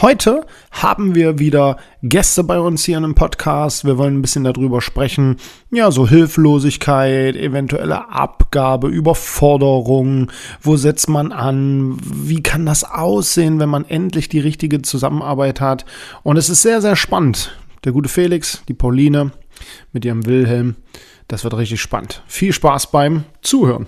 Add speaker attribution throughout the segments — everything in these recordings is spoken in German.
Speaker 1: heute haben wir wieder Gäste bei uns hier in einem Podcast. Wir wollen ein bisschen darüber sprechen, ja, so Hilflosigkeit, eventuelle Abgabe, Überforderung, wo setzt man an, wie kann das aussehen, wenn man endlich die richtige Zusammenarbeit hat. Und es ist sehr, sehr spannend der gute Felix, die Pauline mit ihrem Wilhelm. Das wird richtig spannend. Viel Spaß beim Zuhören.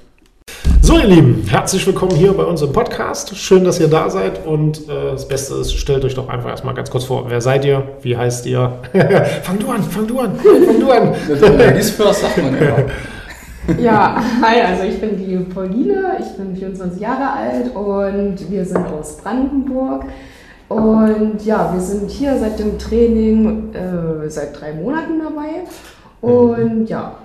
Speaker 1: So, ihr Lieben, herzlich willkommen hier bei unserem Podcast. Schön, dass ihr da seid. Und äh, das Beste ist, stellt euch doch einfach erstmal ganz kurz vor. Wer seid ihr? Wie heißt ihr? fang du an, fang du an, fang du an.
Speaker 2: Ladies first, sagt man immer.
Speaker 3: Ja, hi, also ich bin die Pauline, ich bin 24 Jahre alt und wir sind aus Brandenburg. Und ja, wir sind hier seit dem Training äh, seit drei Monaten dabei. Und ja.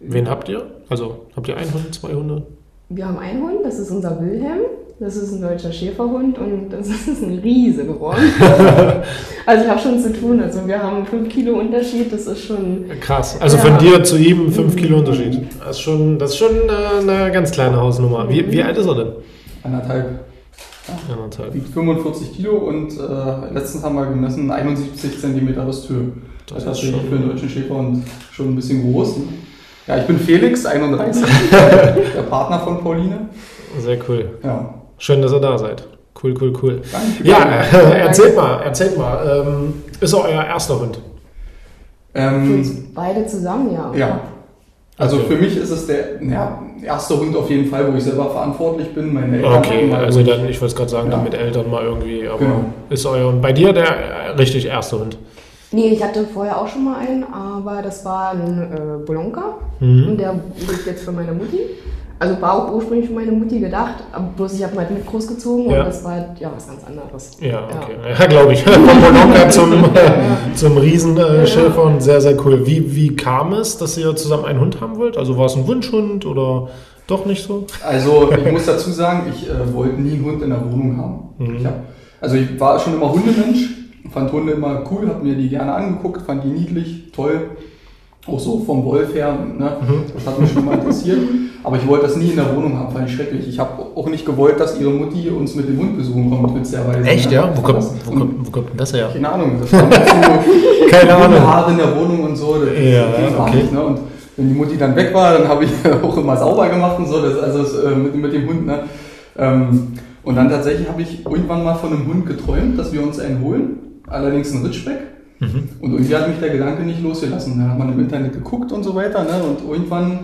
Speaker 1: Wen habt ihr? Also habt ihr einen Hund, zwei Hunde?
Speaker 3: Wir haben einen Hund, das ist unser Wilhelm. Das ist ein deutscher Schäferhund und das ist ein Riese geworden. also ich habe schon zu tun. Also wir haben fünf Kilo Unterschied, das ist schon.
Speaker 1: Krass. Also ja. von dir zu ihm fünf Kilo Unterschied. Das ist schon, das ist schon eine, eine ganz kleine Hausnummer. Wie, wie alt ist er denn?
Speaker 2: Anderthalb. Ja, wiegt 45 Kilo und äh, letztens haben wir gemessen 71 cm Rüsthöhe. Das, das ist schon für einen deutschen Schäfer und schon ein bisschen groß. Ne? Ja, ich bin Felix, 31, der Partner von Pauline.
Speaker 1: Sehr cool. Ja. Schön, dass ihr da seid. Cool, cool, cool. Danke. Ja, äh, erzählt mal, erzählt mal. Ähm, ist er euer erster Hund?
Speaker 3: Ähm, beide zusammen, ja.
Speaker 2: Ja. Also okay. für mich ist es der ja, erste Hund auf jeden Fall, wo ich selber verantwortlich bin. Meine
Speaker 1: Eltern okay, also dann, ich wollte es gerade sagen, ja. dann mit Eltern mal irgendwie, aber genau. ist euer und bei dir der richtig erste Hund?
Speaker 3: Nee, ich hatte vorher auch schon mal einen, aber das war ein äh, Bolonka mhm. und der liegt jetzt für meine Mutti. Also war auch ursprünglich für meine Mutti gedacht, aber bloß ich habe mal mit großgezogen ja. und das war ja was ganz anderes.
Speaker 1: Ja, okay. Ja, ja glaube ich. Von Bolonka zum, äh, zum Riesenschäfer und sehr, sehr cool. Wie, wie kam es, dass ihr zusammen einen Hund haben wollt? Also war es ein Wunschhund oder doch nicht so?
Speaker 2: Also ich muss dazu sagen, ich äh, wollte nie einen Hund in der Wohnung haben. Mhm. Ich hab, also ich war schon immer Hundemensch, fand Hunde immer cool, habe mir die gerne angeguckt, fand die niedlich, toll. Auch so vom Wolf her, ne? Mhm. das hat mich schon mal interessiert. Aber ich wollte das nie in der Wohnung haben, fand ich schrecklich. Ich habe auch nicht gewollt, dass ihre Mutti uns mit dem Hund besuchen kommt, witzigerweise.
Speaker 1: Echt, ne? ja? Wo kommt, wo, kommt, wo kommt denn das her?
Speaker 2: Keine Ahnung. Das war so Keine Ahnung. Haare in der Wohnung und so. Das ja, okay. Nicht, ne? Und wenn die Mutti dann weg war, dann habe ich auch immer sauber gemacht und so. Das, also das, äh, mit, mit dem Hund. Ne? Ähm, und dann tatsächlich habe ich irgendwann mal von einem Hund geträumt, dass wir uns einen holen. Allerdings einen Ritschbeck. Mhm. Und irgendwie hat mich der Gedanke nicht losgelassen. Da hat man im Internet geguckt und so weiter. Ne? Und irgendwann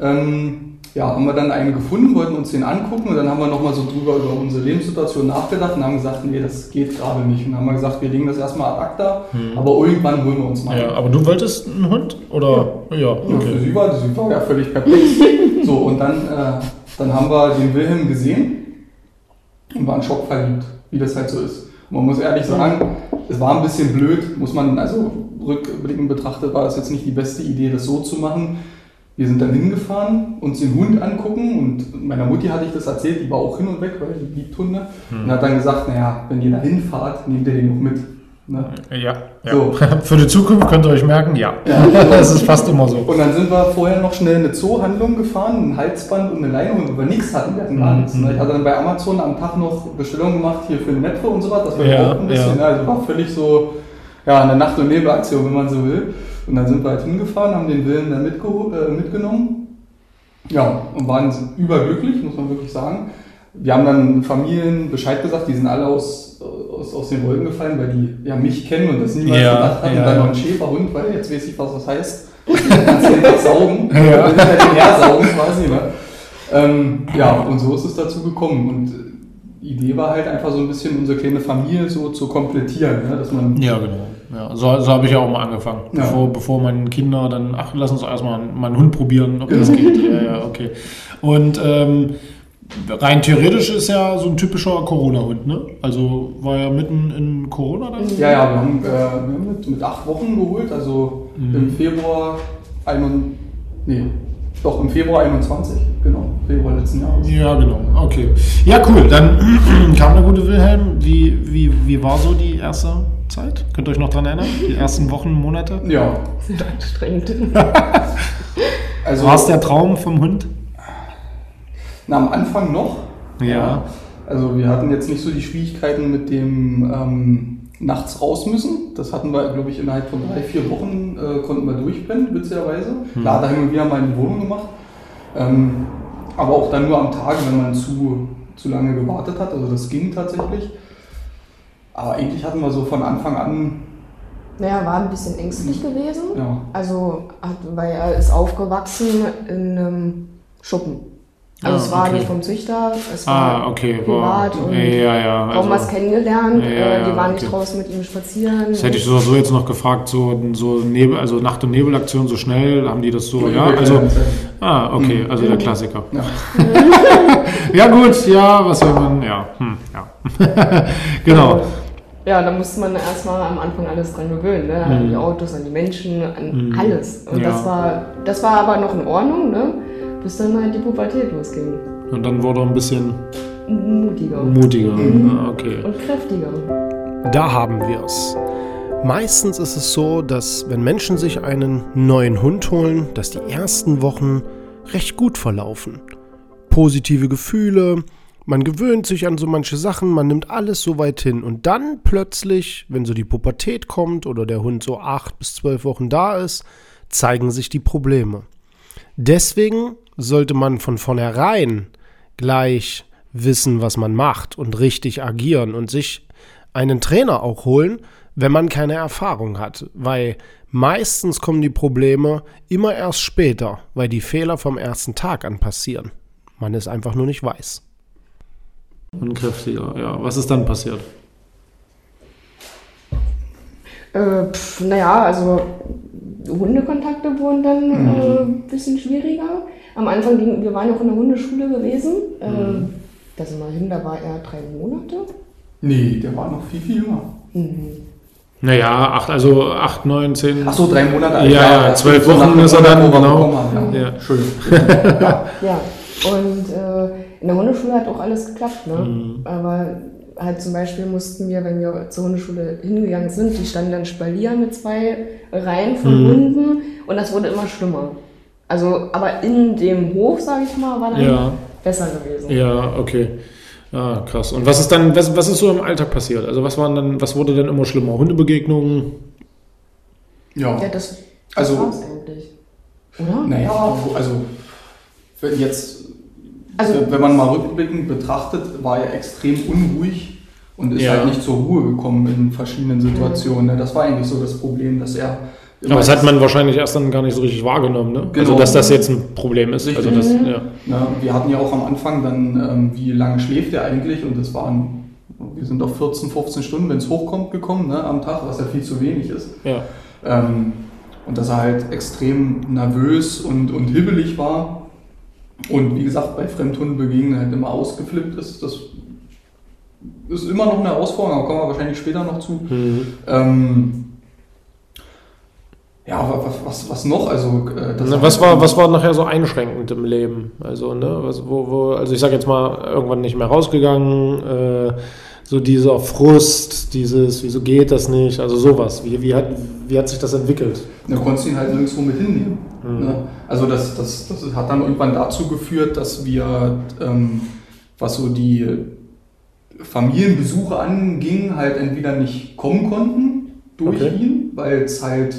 Speaker 2: ähm, ja, haben wir dann einen gefunden, wollten uns den angucken und dann haben wir nochmal so drüber über unsere Lebenssituation nachgedacht und haben gesagt, nee, das geht gerade nicht. Und dann haben wir gesagt, wir legen das erstmal ad acta, hm. aber irgendwann holen wir uns mal.
Speaker 1: Ja, aber du wolltest einen Hund? Oder?
Speaker 2: Ja, ja, okay. ja für sie war, sie war ja völlig perfekt. so, und dann, äh, dann haben wir den Wilhelm gesehen und waren schockverliebt, wie das halt so ist. Man muss ehrlich sagen, es war ein bisschen blöd, muss man, also rückblickend betrachtet war das jetzt nicht die beste Idee, das so zu machen wir sind dann hingefahren, uns den Hund angucken und meiner Mutti hatte ich das erzählt, die war auch hin und weg, weil die liebt Hunde. Hm. Und hat dann gesagt, naja, wenn ihr da hinfahrt, nehmt ihr den noch mit.
Speaker 1: Ne? Ja, ja. So. für die Zukunft könnt ihr euch merken, ja. ja. das ist fast immer so.
Speaker 2: Und dann sind wir vorher noch schnell in eine Zoohandlung gefahren, ein Halsband und eine Leine, wo wir nichts hatten, wir hatten gar mhm. nichts. Ne? Ich hatte dann bei Amazon am Tag noch Bestellungen gemacht hier für ein Metro und so was, das war ja, auch ein bisschen, ja. also war völlig so, ja, eine Nacht- und Nebelaktion, wenn man so will. Und dann sind wir halt hingefahren, haben den Willen dann äh, mitgenommen. Ja, und waren überglücklich, muss man wirklich sagen. Wir haben dann Familien Bescheid gesagt, die sind alle aus, aus, aus den Wolken gefallen, weil die ja mich kennen und das niemals ja, gedacht haben. Ja. Und dann noch ein Schäferhund, weil jetzt weiß ich, was das heißt. Kannst du den saugen. Ja. Und halt den hersaugen quasi. Ne? Ähm, ja, und so ist es dazu gekommen. Und die Idee war halt einfach so ein bisschen unsere kleine Familie so zu komplettieren. Ne? Dass man
Speaker 1: ja, genau. Ja, so, so habe ich ja auch mal angefangen. Ja. Bevor, bevor meine Kinder dann, ach, lass uns erstmal meinen Hund probieren, ob das geht. Ja, ja, okay. Und ähm, rein theoretisch ist ja so ein typischer Corona-Hund, ne? Also war ja mitten in Corona dann?
Speaker 2: Ja, ja, wir haben, äh, wir haben mit, mit acht Wochen geholt, also mhm. im Februar 21, nee, doch im Februar 21, genau, Februar letzten Jahres.
Speaker 1: Ja, genau, okay. Ja, cool, dann kam der gute Wilhelm. Wie, wie, wie war so die erste Zeit? Könnt ihr euch noch daran erinnern? Die ersten Wochen, Monate?
Speaker 2: Ja.
Speaker 3: Sehr anstrengend.
Speaker 1: also, War es der Traum vom Hund?
Speaker 2: Na, am Anfang noch.
Speaker 1: Ja.
Speaker 2: Also wir hatten jetzt nicht so die Schwierigkeiten mit dem ähm, nachts raus müssen. Das hatten wir, glaube ich, innerhalb von drei, vier Wochen äh, konnten wir durchbrennen, witzigerweise. Hm. Klar, da haben wir wieder mal in die Wohnung gemacht. Ähm, aber auch dann nur am Tag, wenn man zu, zu lange gewartet hat. Also das ging tatsächlich. Aber eigentlich hatten wir so von Anfang an.
Speaker 3: Naja, war ein bisschen ängstlich gewesen.
Speaker 2: Ja.
Speaker 3: Also, hat, weil er ist aufgewachsen in einem Schuppen. Also ah, es war okay. nicht vom Züchter, es war
Speaker 1: ah, okay.
Speaker 3: privat
Speaker 1: wow. und ja, ja.
Speaker 3: also, was kennengelernt. Ja, äh, die waren okay. nicht draußen mit ihm spazieren.
Speaker 1: Das hätte ich so, so jetzt noch gefragt, so, so Nebel, also Nacht- und Nebelaktion so schnell, haben die das so, ja? Also, ah, okay, mhm. also der Klassiker. Ja. ja gut, ja, was will man, ja, hm, ja. genau.
Speaker 3: Ja, da musste man erstmal am Anfang alles dran gewöhnen, ne? an mhm. die Autos, an die Menschen, an mhm. alles. Und das, war, das war aber noch in Ordnung, ne? Bis dann halt die Pubertät losging.
Speaker 1: Und dann wurde er ein bisschen
Speaker 3: mutiger.
Speaker 1: Mutiger, mhm. Ah, okay.
Speaker 3: Und kräftiger.
Speaker 1: Da haben wir es. Meistens ist es so, dass wenn Menschen sich einen neuen Hund holen, dass die ersten Wochen recht gut verlaufen. Positive Gefühle, man gewöhnt sich an so manche Sachen, man nimmt alles so weit hin und dann plötzlich, wenn so die Pubertät kommt oder der Hund so acht bis zwölf Wochen da ist, zeigen sich die Probleme. Deswegen sollte man von vornherein gleich wissen, was man macht und richtig agieren und sich einen Trainer auch holen, wenn man keine Erfahrung hat, weil meistens kommen die Probleme immer erst später, weil die Fehler vom ersten Tag an passieren. Man es einfach nur nicht weiß. Und kräftiger, ja. Was ist dann passiert?
Speaker 3: Äh, naja, also Hundekontakte wurden dann mhm. äh, ein bisschen schwieriger. Am Anfang, ging, wir waren ja auch in der Hundeschule gewesen. Mhm. Da sind wir hin, da war er drei Monate.
Speaker 2: Nee, der war noch viel, viel jünger.
Speaker 1: Mhm. Naja, acht, also acht, neun, zehn.
Speaker 2: Ach so, drei Monate
Speaker 1: alt. Ja, ja, zwölf Wochen ist er dann, genau.
Speaker 2: Haben, ja. ja. Schön.
Speaker 3: ja. ja, und äh, in der Hundeschule hat auch alles geklappt, ne? Mhm. Aber halt zum Beispiel mussten wir, wenn wir zur Hundeschule hingegangen sind, die standen dann Spalier mit zwei Reihen von mhm. Hunden und das wurde immer schlimmer. Also, aber in dem Hof, sage ich mal, war dann ja. besser gewesen.
Speaker 1: Ja, okay. Ah, krass. Und was ist dann, was, was ist so im Alltag passiert? Also was waren dann, was wurde denn immer schlimmer? Hundebegegnungen?
Speaker 2: Ja.
Speaker 3: Ja, das, das also, war's eigentlich. Oder?
Speaker 2: Naja, also wenn jetzt, also, wenn man mal rückblickend betrachtet, war er extrem unruhig und ist ja. halt nicht zur Ruhe gekommen in verschiedenen Situationen. Mhm. Das war eigentlich so das Problem, dass er
Speaker 1: aber das hat man wahrscheinlich erst dann gar nicht so richtig wahrgenommen, ne? Also, genau. Also, dass das jetzt ein Problem ist. Also das,
Speaker 2: ja. Ja, wir hatten ja auch am Anfang dann, ähm, wie lange schläft er eigentlich? Und das waren, wir sind auf 14, 15 Stunden, wenn es hochkommt, gekommen ne, am Tag, was ja viel zu wenig ist.
Speaker 1: Ja.
Speaker 2: Ähm, und dass er halt extrem nervös und, und hibbelig war. Und wie gesagt, bei Fremdhundenbegegnen halt immer ausgeflippt ist. Das ist immer noch eine Herausforderung, aber kommen wir wahrscheinlich später noch zu. Mhm. Ähm, ja, was, was, was noch? Also,
Speaker 1: äh, Na, was, war, was war nachher so einschränkend im Leben? Also, ne, was, wo, wo, also ich sag jetzt mal, irgendwann nicht mehr rausgegangen, äh, so dieser Frust, dieses, wieso geht das nicht? Also sowas. Wie, wie, hat, wie hat sich das entwickelt?
Speaker 2: Du konntest ihn halt nirgendwo mit hinnehmen. Mhm. Ne? Also das, das, das hat dann irgendwann dazu geführt, dass wir, ähm, was so die Familienbesuche anging, halt entweder nicht kommen konnten durch okay. ihn, weil es halt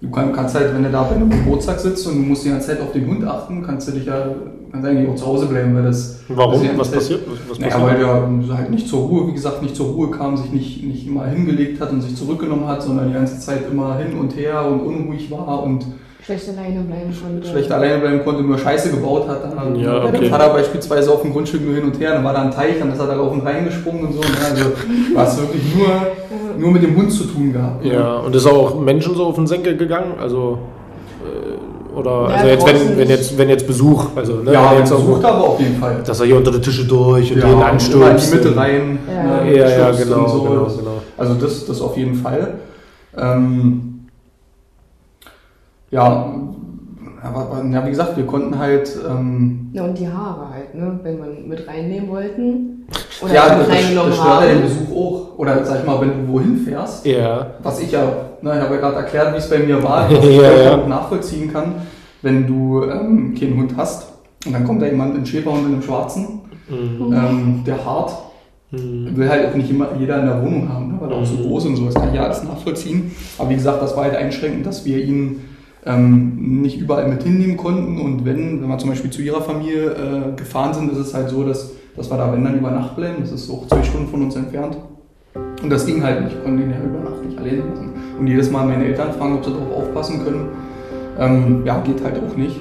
Speaker 2: du kannst halt, wenn du da bei einem Geburtstag sitzt und du musst die ganze Zeit auf den Hund achten, kannst du dich ja kannst eigentlich auch zu Hause bleiben, weil das.
Speaker 1: Warum? Was passiert? Was
Speaker 2: naja, weil der halt nicht zur Ruhe, wie gesagt, nicht zur Ruhe kam, sich nicht, nicht immer hingelegt hat und sich zurückgenommen hat, sondern die ganze Zeit immer hin und her und unruhig war und
Speaker 3: schlecht alleine bleiben konnte.
Speaker 2: Schlecht alleine bleiben konnte, nur Scheiße gebaut hat. Dann
Speaker 1: ja, okay.
Speaker 2: Der Vater beispielsweise auf dem Grundstück nur hin und her, dann war da ein Teich, dann ist er da auf und reingesprungen und so. Ne? Also war es wirklich nur, nur mit dem Hund zu tun gehabt.
Speaker 1: Ja, ne? und ist auch Menschen so auf den Senkel gegangen? Also äh, oder ja, also jetzt wenn, wenn jetzt wenn jetzt Besuch, also
Speaker 2: ne, ja, wenn jetzt Besuch aber auf jeden Fall.
Speaker 1: Dass er hier unter die Tische durch und ja, den anstürzt.
Speaker 2: in die Mitte rein.
Speaker 1: Ja, ne, ja, ja genau, so. genau, genau,
Speaker 2: Also das, das auf jeden Fall. Ähm, ja, aber, ja, wie gesagt, wir konnten halt. Ähm,
Speaker 3: ja, und die Haare halt, ne? wenn wir mit reinnehmen wollten.
Speaker 2: Oder ja, das, das stört ja den Besuch auch. Oder sag ich mal, wenn du wohin fährst.
Speaker 1: Ja.
Speaker 2: Was ich ja, ne, ich habe ja gerade erklärt, wie es bei mir war, was ich ja, ja. nachvollziehen kann, wenn du ähm, keinen Hund hast und dann kommt da jemand in Schäferhund in einem Schwarzen, mhm. ähm, der hart. Mhm. Will halt auch nicht immer jeder in der Wohnung haben, ne, weil er auch so mhm. groß und so, das kann ich ja alles nachvollziehen. Aber wie gesagt, das war halt einschränkend, dass wir ihn ähm, nicht überall mit hinnehmen konnten. Und wenn, wenn wir zum Beispiel zu ihrer Familie äh, gefahren sind, ist es halt so, dass, dass wir da, wenn dann über Nacht bleiben, das ist auch zwei Stunden von uns entfernt. Und das ging halt nicht, ich konnte ihn ja über Nacht nicht alleine lassen. Und jedes Mal meine Eltern fragen, ob sie darauf aufpassen können. Ähm, ja, geht halt auch nicht.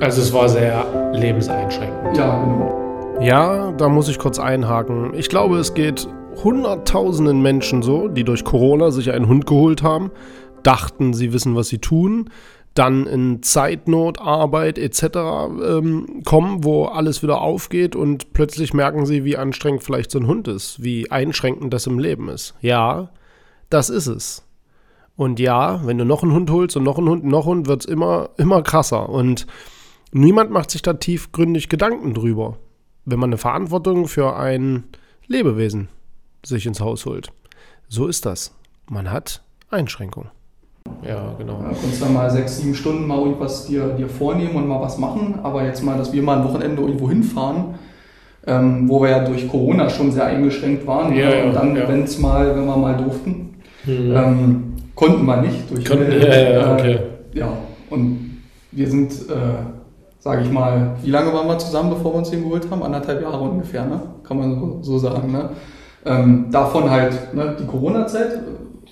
Speaker 1: Also es war sehr lebenseinschränkend.
Speaker 2: Ja, genau.
Speaker 1: Ja, da muss ich kurz einhaken. Ich glaube, es geht hunderttausenden Menschen so, die durch Corona sich einen Hund geholt haben, dachten, sie wissen, was sie tun, dann in Zeitnot, Arbeit etc. Ähm, kommen, wo alles wieder aufgeht und plötzlich merken sie, wie anstrengend vielleicht so ein Hund ist, wie einschränkend das im Leben ist. Ja, das ist es. Und ja, wenn du noch einen Hund holst und noch einen Hund, noch einen Hund, wird es immer, immer krasser. Und niemand macht sich da tiefgründig Gedanken drüber, wenn man eine Verantwortung für ein Lebewesen sich ins Haus holt. So ist das. Man hat Einschränkungen. Ja, genau.
Speaker 2: Du kannst dann mal sechs, sieben Stunden mal irgendwas dir, dir vornehmen und mal was machen, aber jetzt mal, dass wir mal ein Wochenende irgendwo hinfahren, ähm, wo wir ja durch Corona schon sehr eingeschränkt waren.
Speaker 1: Ja,
Speaker 2: und dann,
Speaker 1: ja.
Speaker 2: wenn es mal, wenn wir mal durften, mhm. ähm, konnten wir nicht. Durch
Speaker 1: Konnten, ja, ja, okay.
Speaker 2: Äh, ja, und wir sind, äh, sage ich mal, wie lange waren wir zusammen, bevor wir uns den geholt haben? Anderthalb Jahre ungefähr, ne? kann man so, so sagen. Ne? Ähm, davon halt ne, die Corona-Zeit,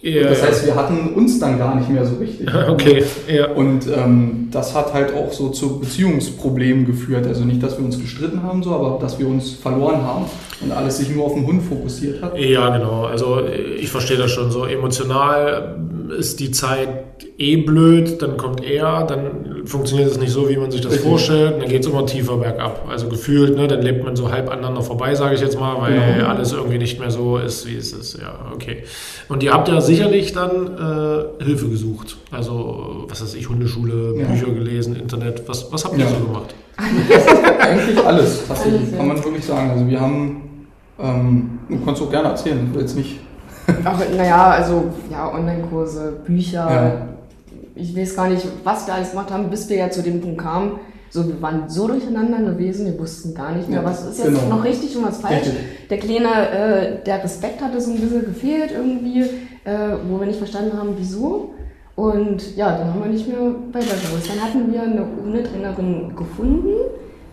Speaker 2: ja, das heißt, wir hatten uns dann gar nicht mehr so richtig.
Speaker 1: Okay, ja.
Speaker 2: Und ähm, das hat halt auch so zu Beziehungsproblemen geführt. Also nicht, dass wir uns gestritten haben, so, aber dass wir uns verloren haben und alles sich nur auf den Hund fokussiert hat.
Speaker 1: Ja, genau. Also ich verstehe das schon so. Emotional ist die Zeit eh blöd, dann kommt er, dann funktioniert es nicht so, wie man sich das Richtig. vorstellt, dann geht es immer tiefer bergab. Also gefühlt, ne, dann lebt man so halb aneinander vorbei, sage ich jetzt mal, weil genau. alles irgendwie nicht mehr so ist, wie es ist. Ja, okay. Und ihr habt ja sicherlich dann äh, Hilfe gesucht. Also, was weiß ich, Hundeschule, ja. Bücher gelesen, Internet. Was, was habt ihr ja. so gemacht?
Speaker 2: Eigentlich alles, tatsächlich, alles, ja. kann man wirklich sagen. Also wir haben, ähm, du kannst auch gerne erzählen, ich will jetzt nicht
Speaker 3: naja, also ja, Online-Kurse, Bücher. Ja. Ich weiß gar nicht, was wir alles gemacht haben, bis wir ja zu dem Punkt kamen. So, wir waren so durcheinander gewesen, wir wussten gar nicht mehr, ja, was ist jetzt genau. noch richtig und was falsch. Richtig. Der Kleine, äh, der Respekt hatte so ein bisschen gefehlt irgendwie, äh, wo wir nicht verstanden haben, wieso. Und ja, dann haben wir nicht mehr weitergewusst. Dann hatten wir eine Hundetrainerin gefunden,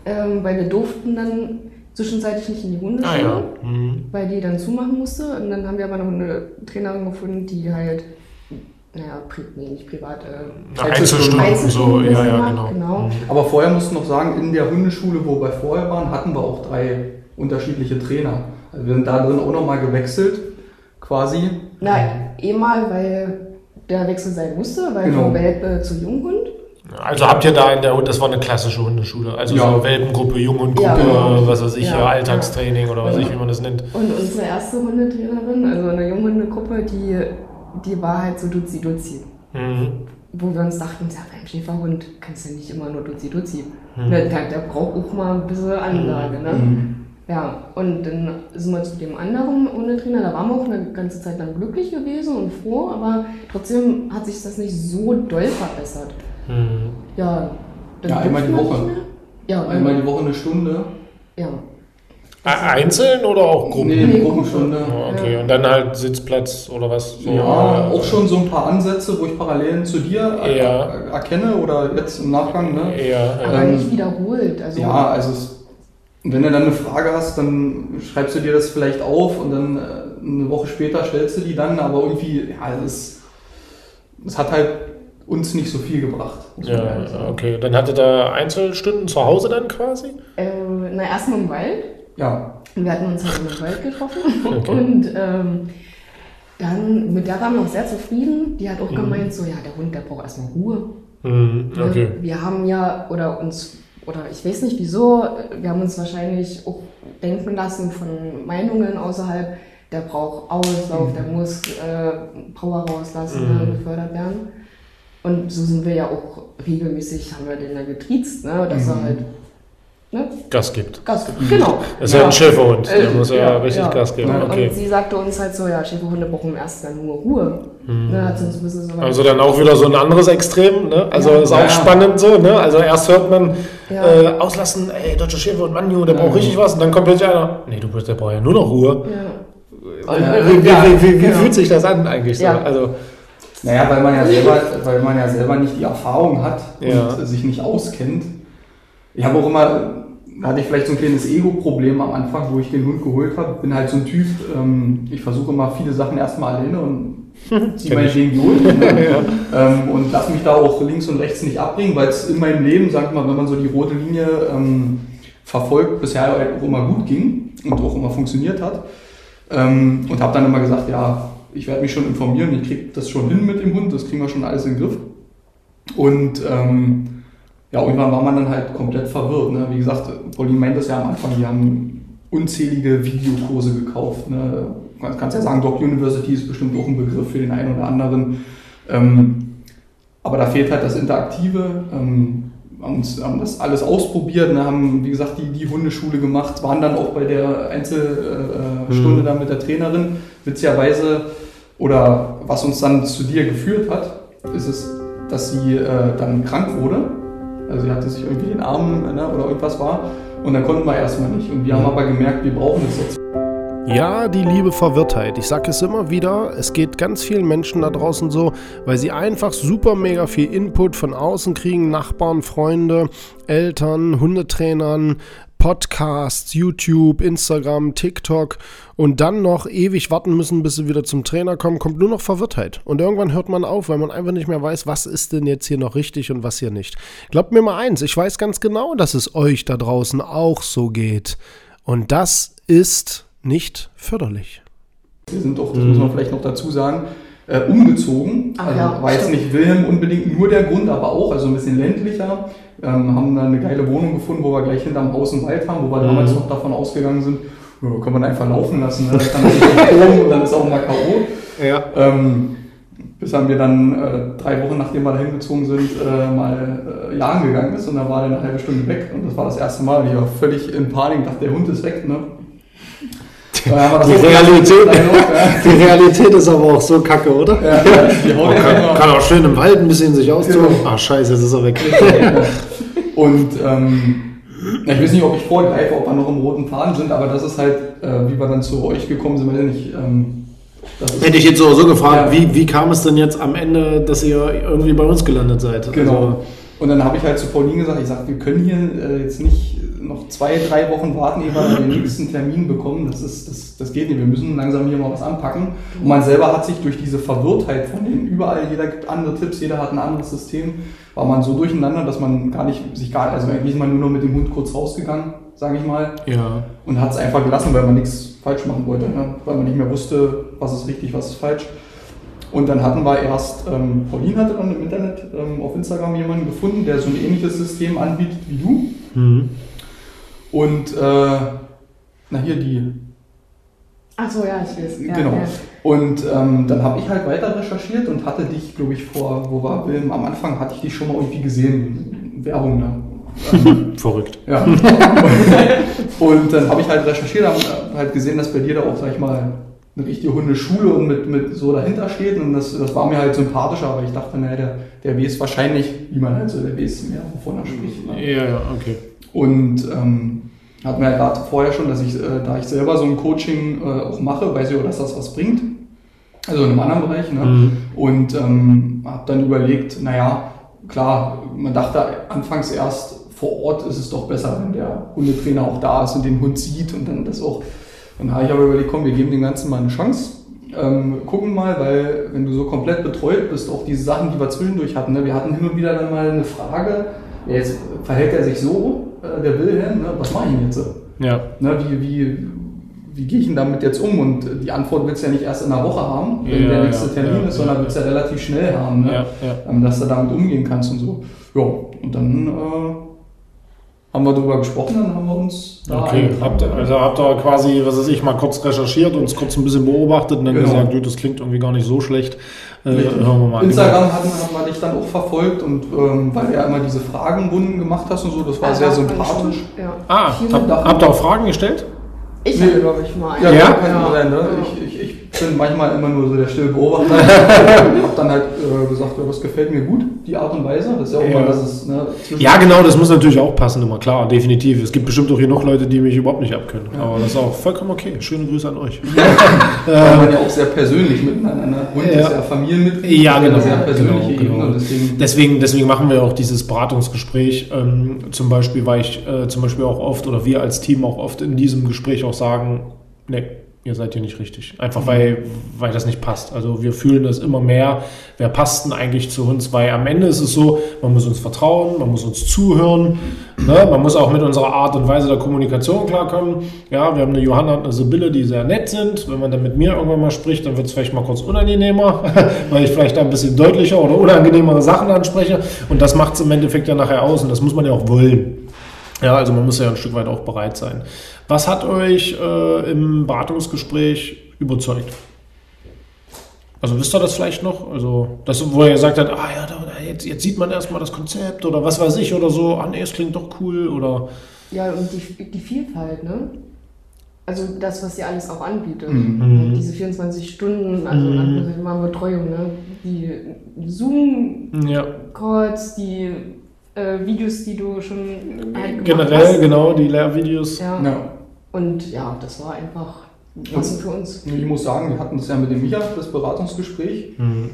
Speaker 3: ähm, weil wir durften dann zwischenzeitlich nicht in die Hundeschule, ah, ja. mhm. weil die dann zumachen musste. Und dann haben wir aber eine Hundetrainerin gefunden, die halt, naja, pri nee, nicht privat, äh,
Speaker 1: Einzelstunden, Einzelstunden so, ja, ja, genau. genau.
Speaker 2: Mhm. Aber vorher mussten wir noch sagen, in der Hundeschule, wo wir vorher waren, hatten wir auch drei unterschiedliche Trainer. Also wir sind da drin auch nochmal gewechselt, quasi.
Speaker 3: Na, eh mal, weil der Wechsel sein musste, weil genau. von Welpe zu Junghund.
Speaker 1: Also habt ihr da in der, das war eine klassische Hundeschule, also ja. so Welpengruppe, Junghundgruppe, ja, genau. was weiß ich, ja. Alltagstraining oder was weiß ich, wie man das nennt.
Speaker 3: Und unsere erste Hundetrainerin, also eine Junghundegruppe, die, die war halt so Duzi-Duzi. Mhm. Wo wir uns dachten, ja, beim Schäferhund kannst du nicht immer nur Duzi-Duzi. Mhm. Der, der, braucht auch mal ein bisschen Anlage, ne? Mhm. Ja, und dann sind wir zu dem anderen Hundetrainer, da waren wir auch eine ganze Zeit lang glücklich gewesen und froh, aber trotzdem hat sich das nicht so doll verbessert. Mhm. Ja,
Speaker 2: ja einmal die Woche. Ja, einmal die Woche eine Stunde.
Speaker 3: Ja.
Speaker 1: Einzeln oder auch Gruppen?
Speaker 2: Nee, Gruppenstunde.
Speaker 1: Oh, okay, und dann halt Sitzplatz oder was?
Speaker 2: So, ja, auch schon so ein paar Ansätze, wo ich Parallelen zu dir ja. erkenne oder jetzt im Nachgang. Ne?
Speaker 3: Ja, ja. Aber nicht wiederholt.
Speaker 2: Also ja, also es, wenn du dann eine Frage hast, dann schreibst du dir das vielleicht auf und dann äh, eine Woche später stellst du die dann, aber irgendwie, ja, es, es hat halt uns nicht so viel gebracht.
Speaker 1: Ja, okay. Dann hattet ihr Einzelstunden zu Hause dann quasi?
Speaker 3: Äh, na, erstmal im Wald.
Speaker 2: Ja.
Speaker 3: Wir hatten uns halt im Wald getroffen okay. und ähm, dann, mit der waren wir auch sehr zufrieden. Die hat auch mhm. gemeint, so, ja, der Hund, der braucht erstmal Ruhe.
Speaker 1: Mhm. Okay.
Speaker 3: Wir haben ja, oder uns, oder ich weiß nicht wieso, wir haben uns wahrscheinlich auch denken lassen von Meinungen außerhalb, der braucht Auslauf, mhm. der muss äh, Power rauslassen, mhm. gefördert werden. Und so sind wir ja auch regelmäßig, haben wir den ja getriezt, ne, dass er mhm. halt
Speaker 1: Ne? Gas gibt.
Speaker 3: Gas gibt, genau.
Speaker 1: Das ist ja, ein Schäferhund, der äh, muss ja, ja richtig ja. Gas geben.
Speaker 3: Okay. Und sie sagte uns halt so, ja, Schäferhunde brauchen im ersten Jahr nur Ruhe.
Speaker 1: Hm. Ne, hat uns ein bisschen so also dann auch wieder so ein anderes Extrem, ne? Also ist auch spannend so, ne? Also erst hört man äh, auslassen, ey, deutscher Schäferhund, Manju, der braucht richtig was und dann kommt plötzlich einer, nee, du der braucht ja nur noch Ruhe. Ja. Wie, wie, wie, wie genau. fühlt sich das an eigentlich so? Also,
Speaker 2: naja, weil man ja selber, weil man ja selber nicht die Erfahrung hat und sich nicht auskennt. Ich habe auch immer hatte ich vielleicht so ein kleines Ego-Problem am Anfang, wo ich den Hund geholt habe. Bin halt so ein Typ, ähm, ich versuche immer viele Sachen erstmal alleine und ziehe meine Ideen durch. Ne? ja. ähm, und lass mich da auch links und rechts nicht abbringen, weil es in meinem Leben, sag ich mal, wenn man so die rote Linie ähm, verfolgt, bisher auch immer gut ging und auch immer funktioniert hat. Ähm, und habe dann immer gesagt, ja, ich werde mich schon informieren, ich kriege das schon hin mit dem Hund, das kriegen wir schon alles in den Griff. Und ähm, ja, irgendwann war man dann halt komplett verwirrt. Ne? Wie gesagt, Pauline meint das ja am Anfang, die haben unzählige Videokurse gekauft. Ne? Du kannst ja sagen, Doc University ist bestimmt auch ein Begriff für den einen oder anderen. Ähm, aber da fehlt halt das Interaktive. Ähm, haben, uns, haben das alles ausprobiert, ne? haben, wie gesagt, die, die Hundeschule gemacht, waren dann auch bei der Einzelstunde äh, mhm. da mit der Trainerin. Witzigerweise, oder was uns dann zu dir geführt hat, ist es, dass sie äh, dann krank wurde also sie hatte sich irgendwie den Arm ne, oder irgendwas war. Und dann konnten wir erstmal nicht. Und wir haben aber gemerkt, wir brauchen das jetzt.
Speaker 1: Ja, die liebe Verwirrtheit. Ich sage es immer wieder, es geht ganz vielen Menschen da draußen so, weil sie einfach super mega viel Input von außen kriegen, Nachbarn, Freunde, Eltern, Hundetrainern, Podcasts, YouTube, Instagram, TikTok und dann noch ewig warten müssen, bis sie wieder zum Trainer kommen, kommt nur noch Verwirrtheit. Und irgendwann hört man auf, weil man einfach nicht mehr weiß, was ist denn jetzt hier noch richtig und was hier nicht. Glaubt mir mal eins, ich weiß ganz genau, dass es euch da draußen auch so geht. Und das ist nicht förderlich.
Speaker 2: Wir sind doch, das muss man vielleicht noch dazu sagen, äh, umgezogen. Ach, also ja, war jetzt nicht Wilhelm unbedingt nur der Grund, aber auch, also ein bisschen ländlicher. Ähm, haben dann eine geile Wohnung gefunden, wo wir gleich hinterm Haus einen Wald haben, wo wir mhm. damals noch davon ausgegangen sind, ja, kann man einfach laufen lassen. Ne? Dann dann ist auch mal K.O. Ja. Ähm, bis haben wir dann äh, drei Wochen nachdem wir da hingezogen sind, äh, mal äh, jagen gegangen ist und dann war er eine halbe Stunde weg und das war das erste Mal. Ich war völlig in Panik, dachte, der Hund ist weg. Ne?
Speaker 1: Die, Realität, die Realität ist aber auch so kacke, oder? Ja, die oh, kann, kann, auch schön im Wald ein bisschen sich austoben. Genau. Ach scheiße, jetzt ist er weg.
Speaker 2: Und ähm, ich weiß nicht, ob ich vorgreife, ob wir noch im roten Faden sind, aber das ist halt, äh, wie wir dann zu euch gekommen sind, weiß ich nicht. Ähm,
Speaker 1: Hätte ich jetzt so, so gefragt, ja. wie, wie kam es denn jetzt am Ende, dass ihr irgendwie bei uns gelandet seid?
Speaker 2: Genau. Also, und dann habe ich halt zu Pauline gesagt, ich sage, wir können hier äh, jetzt nicht noch zwei, drei Wochen warten, ehe wir den nächsten Termin bekommen. Das, ist, das, das geht nicht. Wir müssen langsam hier mal was anpacken. Und man selber hat sich durch diese Verwirrtheit von denen überall, jeder gibt andere Tipps, jeder hat ein anderes System, war man so durcheinander, dass man gar nicht, sich gar, also eigentlich ist man nur noch mit dem Hund kurz rausgegangen, sage ich mal.
Speaker 1: Ja.
Speaker 2: Und hat es einfach gelassen, weil man nichts falsch machen wollte. Ne? Weil man nicht mehr wusste, was ist richtig, was ist falsch. Und dann hatten wir erst, ähm, Pauline hatte dann im Internet ähm, auf Instagram jemanden gefunden, der so ein ähnliches System anbietet wie du. Mhm. Und, äh, na hier die.
Speaker 3: Ach so, ja, ich weiß. Ja,
Speaker 2: genau. Ja. Und ähm, dann habe ich halt weiter recherchiert und hatte dich, glaube ich, vor, wo war Wilm, am Anfang hatte ich dich schon mal irgendwie gesehen. Werbung, ne?
Speaker 1: Ähm, Verrückt.
Speaker 2: Ja. und dann habe ich halt recherchiert, habe halt gesehen, dass bei dir da auch, sag ich mal, eine richtige Hundeschule und mit, mit so dahinter steht. Und das, das war mir halt sympathischer, aber ich dachte, naja, der, der weiß wahrscheinlich, wie man halt so, der weiß mehr, wovon er spricht.
Speaker 1: Ne? Ja, ja, okay.
Speaker 2: Und ähm, Hatten wir ja gerade vorher schon, dass ich, äh, da ich selber so ein Coaching äh, auch mache, weiß ich auch, dass das was bringt. Also in einem anderen Bereich. Ne? Mhm. Und ähm, habe dann überlegt, naja, klar, man dachte anfangs erst, vor Ort ist es doch besser, wenn der Hundetrainer auch da ist und den Hund sieht und dann das auch. Dann habe ich aber überlegt, komm, wir geben dem Ganzen mal eine Chance. Ähm, gucken mal, weil wenn du so komplett betreut bist, auch diese Sachen, die wir zwischendurch hatten, ne? wir hatten hin und wieder dann mal eine Frage, jetzt verhält er sich so, äh, der Wilhelm, ne? was mache ich denn jetzt? Ja. Ne, wie, wie, wie gehe ich denn damit jetzt um? Und die Antwort willst du ja nicht erst in einer Woche haben, wenn ja, der nächste ja, Termin ja, ist, sondern willst du ja relativ schnell haben, ne? Ähm, dass du damit umgehen kannst und so. Ja, und dann äh, haben wir darüber gesprochen, dann haben wir uns
Speaker 1: da Okay, habt, also habt ihr quasi, was weiß ich, mal kurz recherchiert, uns kurz ein bisschen beobachtet und dann genau. gesagt, das klingt irgendwie gar nicht so schlecht.
Speaker 2: Äh, hören wir mal. Instagram haben, haben wir dich dann auch verfolgt und ähm, weil du ja immer diese Fragenrunden gemacht hast und so, das war ja, sehr sympathisch.
Speaker 1: Ja. Ah, habt, habt ihr auch Fragen gestellt?
Speaker 3: Ich nee, glaube ich mal.
Speaker 2: Ja, ja? ja. Sein, ne? ich, ich, ich bin manchmal immer nur so der stille Beobachter. ich habe dann halt äh, gesagt, ja, das gefällt mir gut, die Art und Weise. Das ist ja auch ja. mal, dass es,
Speaker 1: ne, Ja, genau, das muss natürlich auch passen, immer klar, definitiv. Es gibt bestimmt auch hier noch Leute, die mich überhaupt nicht abkönnen. Ja. Aber das ist auch vollkommen okay. Schöne Grüße an euch.
Speaker 2: Ja, man ja auch sehr persönlich miteinander. Ne? Hund ja. ist ja Familienmitglied.
Speaker 1: Ja, genau. Sehr persönliche genau, genau. Deswegen, deswegen, deswegen, machen wir auch dieses Beratungsgespräch. Ähm, zum Beispiel, weil ich äh, zum Beispiel auch oft oder wir als Team auch oft in diesem Gespräch auch sagen, nee, ihr seid hier nicht richtig. Einfach weil, weil das nicht passt. Also wir fühlen das immer mehr. Wer passt denn eigentlich zu uns? Weil am Ende ist es so, man muss uns vertrauen, man muss uns zuhören, ne? man muss auch mit unserer Art und Weise der Kommunikation klarkommen. Ja, wir haben eine Johanna und eine Sibylle, die sehr nett sind. Wenn man dann mit mir irgendwann mal spricht, dann wird es vielleicht mal kurz unangenehmer, weil ich vielleicht ein bisschen deutlicher oder unangenehmere Sachen anspreche. Und das macht es im Endeffekt ja nachher aus und das muss man ja auch wollen. Ja, also man muss ja ein Stück weit auch bereit sein. Was hat euch äh, im Beratungsgespräch überzeugt? Also wisst ihr das vielleicht noch? Also, das, wo er gesagt hat, ah ja, da, jetzt, jetzt sieht man erstmal das Konzept oder was weiß ich oder so, ah nee, es klingt doch cool oder.
Speaker 3: Ja, und die, die Vielfalt, ne? Also das, was sie alles auch anbietet. Mhm. Diese 24 Stunden, also mhm. immer Betreuung, ne? Die Zoom-Calls, ja. die äh, Videos, die du schon
Speaker 1: halt Generell, hast. genau, die Lehrvideos.
Speaker 3: Ja. ja. Und ja, das war einfach passend für uns.
Speaker 2: Ich muss sagen, wir hatten das ja mit dem Micha, das Beratungsgespräch. Mhm.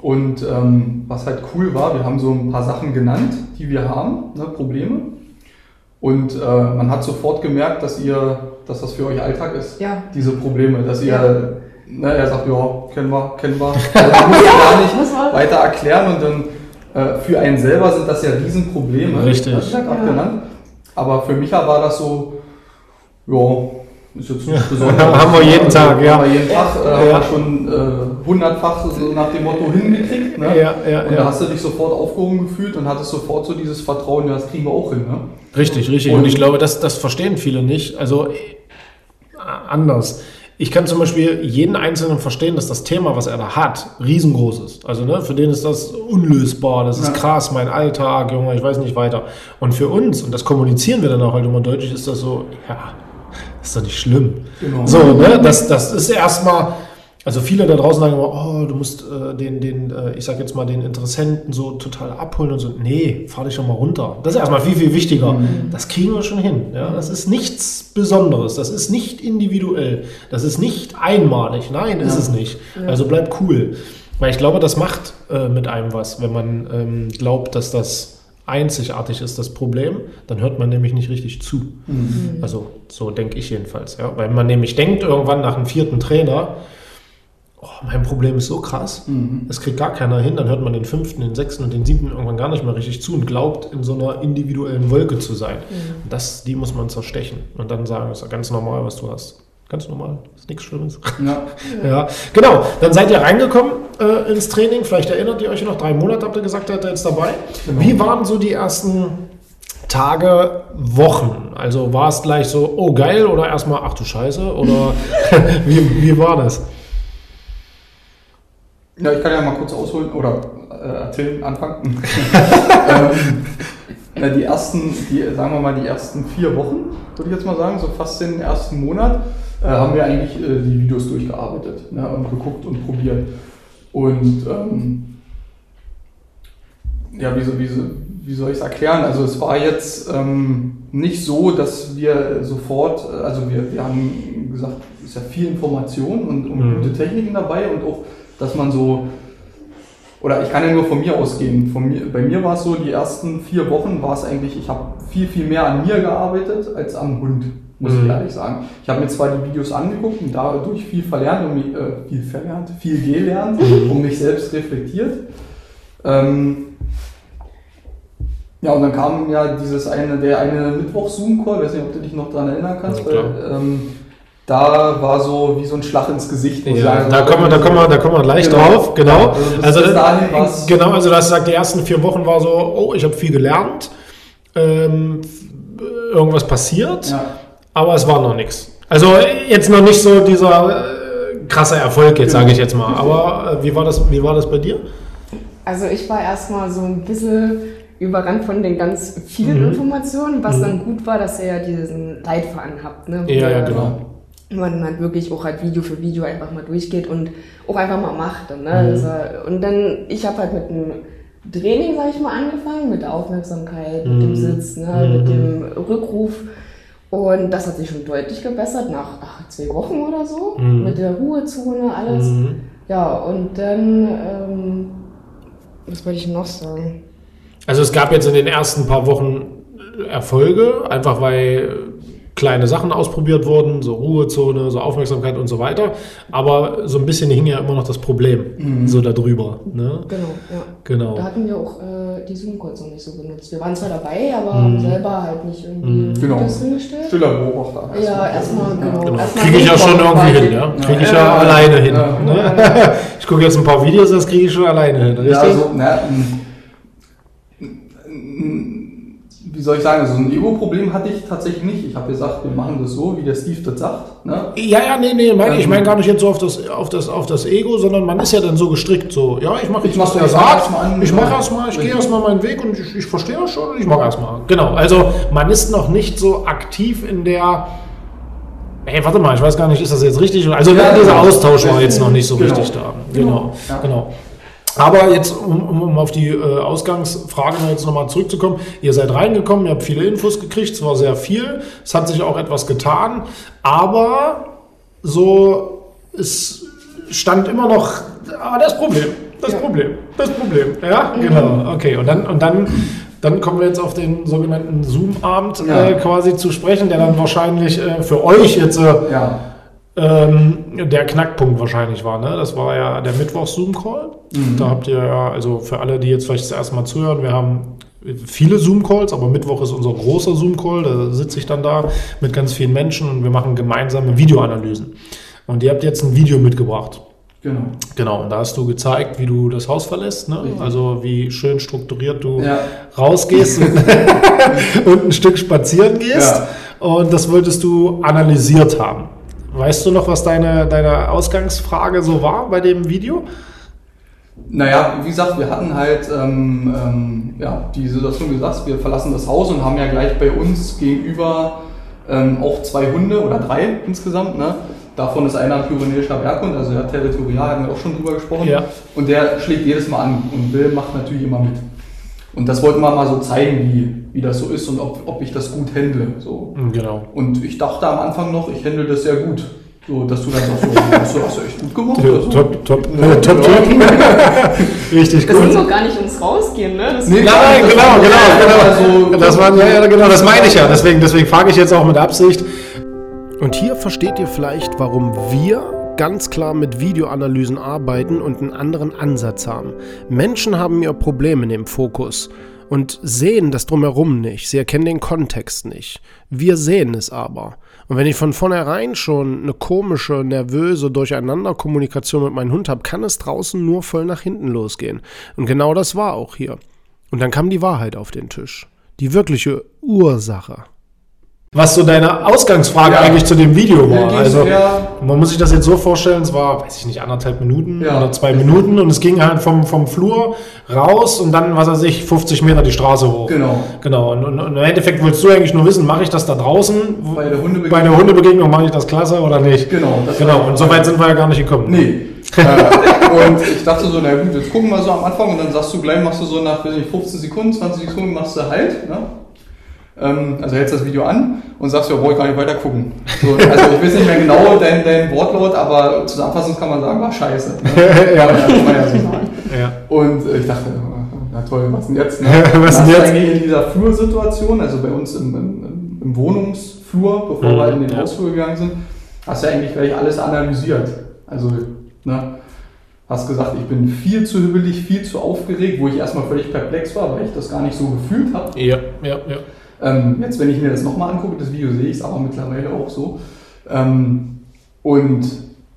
Speaker 2: Und ähm, was halt cool war, wir haben so ein paar Sachen genannt, die wir haben, ne, Probleme. Und äh, man hat sofort gemerkt, dass ihr, dass das für euch Alltag ist. Ja. Diese Probleme, dass ihr, ja. ne, er sagt, ja, kennen wir, kennen wir. Also, man muss ja, gar nicht weiter erklären und dann äh, für einen selber sind das ja Riesenprobleme.
Speaker 1: Richtig.
Speaker 2: Das ist ja gerade genannt. Aber für Micha war das so, ja, ist jetzt nicht besonders.
Speaker 1: haben wir jeden Tag, ja.
Speaker 2: Haben wir jeden Tag, äh, haben wir schon äh, hundertfach so nach dem Motto hingekriegt. Ne?
Speaker 1: Ja, ja,
Speaker 2: und da hast du dich sofort aufgehoben gefühlt und hattest sofort so dieses Vertrauen, ja, das kriegen wir auch hin. Ne?
Speaker 1: Richtig, richtig. Und, und ich glaube, das, das verstehen viele nicht. Also äh, anders ich kann zum Beispiel jeden Einzelnen verstehen, dass das Thema, was er da hat, riesengroß ist. Also ne, für den ist das unlösbar, das ist ja. krass, mein Alltag, Junge, ich weiß nicht weiter. Und für uns, und das kommunizieren wir dann auch halt immer deutlich, ist das so, ja, ist doch nicht schlimm. Genau. So, ne, das, das ist erstmal also viele da draußen sagen immer, oh, du musst äh, den, den äh, ich sag jetzt mal, den Interessenten so total abholen und so. Nee, fahr dich doch mal runter. Das ist erstmal viel, viel wichtiger. Mhm. Das kriegen wir schon hin. Ja? Das ist nichts Besonderes. Das ist nicht individuell. Das ist nicht einmalig. Nein, ja. ist es nicht. Ja. Also bleib cool. Weil ich glaube, das macht äh, mit einem was, wenn man ähm, glaubt, dass das einzigartig ist, das Problem, dann hört man nämlich nicht richtig zu. Mhm. Also so denke ich jedenfalls. Ja? Weil man nämlich denkt irgendwann nach einem vierten Trainer, oh, mein Problem ist so krass, mhm. das kriegt gar keiner hin, dann hört man den fünften, den sechsten und den siebten irgendwann gar nicht mehr richtig zu und glaubt, in so einer individuellen Wolke zu sein. Mhm. Das, die muss man zerstechen und dann sagen, das ist ganz normal, was du hast. Ganz normal, ist nichts Schlimmes. Ja. ja. genau. Dann seid ihr reingekommen äh, ins Training. Vielleicht erinnert ihr euch noch, drei Monate habt ihr gesagt, seid ihr jetzt dabei. Genau. Wie waren so die ersten Tage, Wochen? Also war es gleich so, oh geil, oder erstmal, ach du Scheiße, oder wie, wie war das?
Speaker 2: Ja, ich kann ja mal kurz ausholen oder äh, erzählen, anfangen. ähm, die ersten, die, sagen wir mal, die ersten vier Wochen, würde ich jetzt mal sagen, so fast den ersten Monat, äh, haben wir eigentlich äh, die Videos durchgearbeitet ne, und geguckt und probiert. Und ähm, ja, wie, so, wie, wie soll ich es erklären? Also es war jetzt ähm, nicht so, dass wir sofort, also wir, wir haben gesagt, es ist ja viel Information und, und mhm. gute Techniken dabei und auch, dass man so, oder ich kann ja nur von mir ausgehen. Von mir, bei mir war es so, die ersten vier Wochen war es eigentlich, ich habe viel, viel mehr an mir gearbeitet als am Hund, muss mhm. ich ehrlich sagen. Ich habe mir zwar die Videos angeguckt und dadurch viel verlernt, mich, äh, viel verlernt, viel gelernt, mhm. um mich selbst reflektiert. Ähm, ja, und dann kam ja dieses eine, der eine Mittwoch-Zoom-Call, weiß nicht, ob du dich noch daran erinnern kannst, ja, weil ähm, da war so wie so ein Schlag ins Gesicht.
Speaker 1: Ja, sagen, da, kommen wir, da, kommen wir, da kommen wir gleich genau. drauf, genau. Also, also dahin genau, also du hast gesagt, die ersten vier Wochen war so, oh, ich habe viel gelernt, ähm, irgendwas passiert, ja. aber es war noch nichts. Also jetzt noch nicht so dieser äh, krasse Erfolg, jetzt genau. sage ich jetzt mal. Aber äh, wie, war das, wie war das bei dir?
Speaker 3: Also ich war erstmal so ein bisschen überrannt von den ganz vielen mhm. Informationen, was mhm. dann gut war, dass ihr ja diesen Leitfaden habt. Ne?
Speaker 1: Ja, ja, genau.
Speaker 3: Man halt wirklich auch halt Video für Video einfach mal durchgeht und auch einfach mal macht. Ne? Mhm. Also, und dann, ich habe halt mit einem Training, sage ich mal, angefangen, mit der Aufmerksamkeit, mit dem mhm. Sitz, ne? mit mhm. dem Rückruf. Und das hat sich schon deutlich gebessert nach ach, zwei Wochen oder so, mhm. mit der Ruhezone, alles. Ja, und dann, ähm, was wollte ich noch sagen?
Speaker 1: Also es gab jetzt in den ersten paar Wochen Erfolge, einfach weil kleine Sachen ausprobiert wurden, so Ruhezone, so Aufmerksamkeit und so weiter. Aber so ein bisschen hing ja immer noch das Problem mhm. so darüber. Ne?
Speaker 3: Genau, ja. Genau. Da hatten wir auch äh, die Zoom-Calls noch nicht so benutzt. Wir waren zwar dabei, aber mhm. haben selber halt nicht irgendwie mhm.
Speaker 2: genau. das hingestellt. Stiller Beobachter.
Speaker 3: Ja, erstmal, genau. genau.
Speaker 1: Erstmal kriege ich ja schon irgendwie hin, ja? Kriege ich ja, ja, alleine hin. Ne? ich gucke jetzt ein paar Videos, das kriege ich schon alleine hin, richtig? Ja, also, na,
Speaker 2: wie soll ich sagen, so ein Ego-Problem hatte ich tatsächlich nicht. Ich habe gesagt, wir machen das so, wie der Steve das sagt. Ne?
Speaker 1: Ja, ja, nee, nee, mein, ich meine gar nicht jetzt so auf das, auf, das, auf das Ego, sondern man ist ja dann so gestrickt, so, ja, ich mache jetzt, was der sagt, ich mache erstmal, ich gehe erstmal meinen Weg und ich, ich verstehe das schon und ich mache erstmal. Genau, also man ist noch nicht so aktiv in der, hey, warte mal, ich weiß gar nicht, ist das jetzt richtig? Also ja, dieser genau. Austausch war jetzt noch nicht so genau. richtig da. Genau, genau. Ja. genau. Aber jetzt, um, um auf die äh, Ausgangsfrage jetzt nochmal zurückzukommen, ihr seid reingekommen, ihr habt viele Infos gekriegt, es war sehr viel, es hat sich auch etwas getan, aber so, es stand immer noch, ah, das Problem, das ja. Problem, das Problem, ja, mhm. genau, okay, und dann, und dann, dann kommen wir jetzt auf den sogenannten Zoom-Abend ja. äh, quasi zu sprechen, der dann wahrscheinlich äh, für euch jetzt äh, ja ähm, der Knackpunkt wahrscheinlich war. Ne? Das war ja der Mittwoch-Zoom-Call. Mhm. Da habt ihr ja, also für alle, die jetzt vielleicht das erste Mal zuhören, wir haben viele Zoom-Calls, aber Mittwoch ist unser großer Zoom-Call. Da sitze ich dann da mit ganz vielen Menschen und wir machen gemeinsame Videoanalysen. Und ihr habt jetzt ein Video mitgebracht. Genau. Genau, und da hast du gezeigt, wie du das Haus verlässt, ne? also wie schön strukturiert du ja. rausgehst und, und, ein Stück spazieren gehst. Ja. Und das wolltest du analysiert haben. Weißt du noch, was deine, deine Ausgangsfrage so war bei dem Video?
Speaker 2: Naja, wie gesagt, wir hatten halt ähm, ähm, ja, die Situation gesagt, wir verlassen das Haus und haben ja gleich bei uns gegenüber ähm, auch zwei Hunde oder drei insgesamt. Ne? Davon ist einer ein pyrenäischer Berghund, also der Territorial, hatten wir auch schon drüber gesprochen. Ja. Und der schlägt jedes Mal an und Will macht natürlich immer mit. Und das wollten wir mal so zeigen, wie, wie das so ist und ob, ob ich das gut handle. So.
Speaker 1: Mhm, genau.
Speaker 2: Und ich dachte am Anfang noch, ich handle das sehr gut. So, dass du dann sagst, so, hast, du, hast du echt gut gemacht. Ja,
Speaker 1: so. Top, top, ja, top, top. Richtig
Speaker 3: das gut. Das muss auch gar nicht ums Rausgehen, ne? Das
Speaker 1: nee, nein, genau, genau, genau. Also, das, war, ja, genau, das meine ich ja. Deswegen, deswegen frage ich jetzt auch mit Absicht. Und hier versteht ihr vielleicht, warum wir ganz klar mit Videoanalysen arbeiten und einen anderen Ansatz haben. Menschen haben ihr Problem in dem Fokus und sehen das drumherum nicht. Sie erkennen den Kontext nicht. Wir sehen es aber. Und wenn ich von vornherein schon eine komische, nervöse Durcheinanderkommunikation mit meinem Hund habe, kann es draußen nur voll nach hinten losgehen. Und genau das war auch hier. Und dann kam die Wahrheit auf den Tisch. Die wirkliche Ursache. Was so deine Ausgangsfrage ja. eigentlich zu dem Video war. Also man muss sich das jetzt so vorstellen, es war, weiß ich nicht, anderthalb Minuten ja. oder zwei Minuten und es ging halt vom, vom Flur raus und dann, was weiß ich, 50 Meter die Straße hoch.
Speaker 2: Genau.
Speaker 1: Genau. Und, und, und im Endeffekt wolltest du eigentlich nur wissen, mache ich das da draußen?
Speaker 2: Bei der Hundebegegnung,
Speaker 1: Bei der Hundebegegnung mache ich das klasse oder nicht?
Speaker 2: Genau.
Speaker 1: genau. Und so weit sind wir ja gar nicht gekommen.
Speaker 2: Nee. äh, und ich dachte so, na gut, jetzt gucken wir so am Anfang und dann sagst du gleich, machst du so nach weiß nicht, 15 Sekunden, 20 Sekunden, machst du halt. Ne? Ähm, also hältst das Video an und sagst, ja, brauche ich gar nicht weiter gucken. So, also ich weiß nicht mehr genau dein, dein Wortlaut, aber zusammenfassend kann man sagen, war scheiße. Ne? ja, kann man ja so sagen. Ja. Und äh, ich dachte, na toll, was denn jetzt? Ne? was denn jetzt? eigentlich in dieser Flursituation, also bei uns im, im, im Wohnungsflur, bevor mhm, wir in den ja. Hausflur gegangen sind, hast du ja eigentlich gleich alles analysiert. Also, ne? hast gesagt, ich bin viel zu hübbelig, viel zu aufgeregt, wo ich erstmal völlig perplex war, weil ich das gar nicht so gefühlt habe.
Speaker 1: Ja, ja, ja.
Speaker 2: Ähm, jetzt, wenn ich mir das nochmal angucke, das Video sehe ich es aber mittlerweile auch so. Ähm, und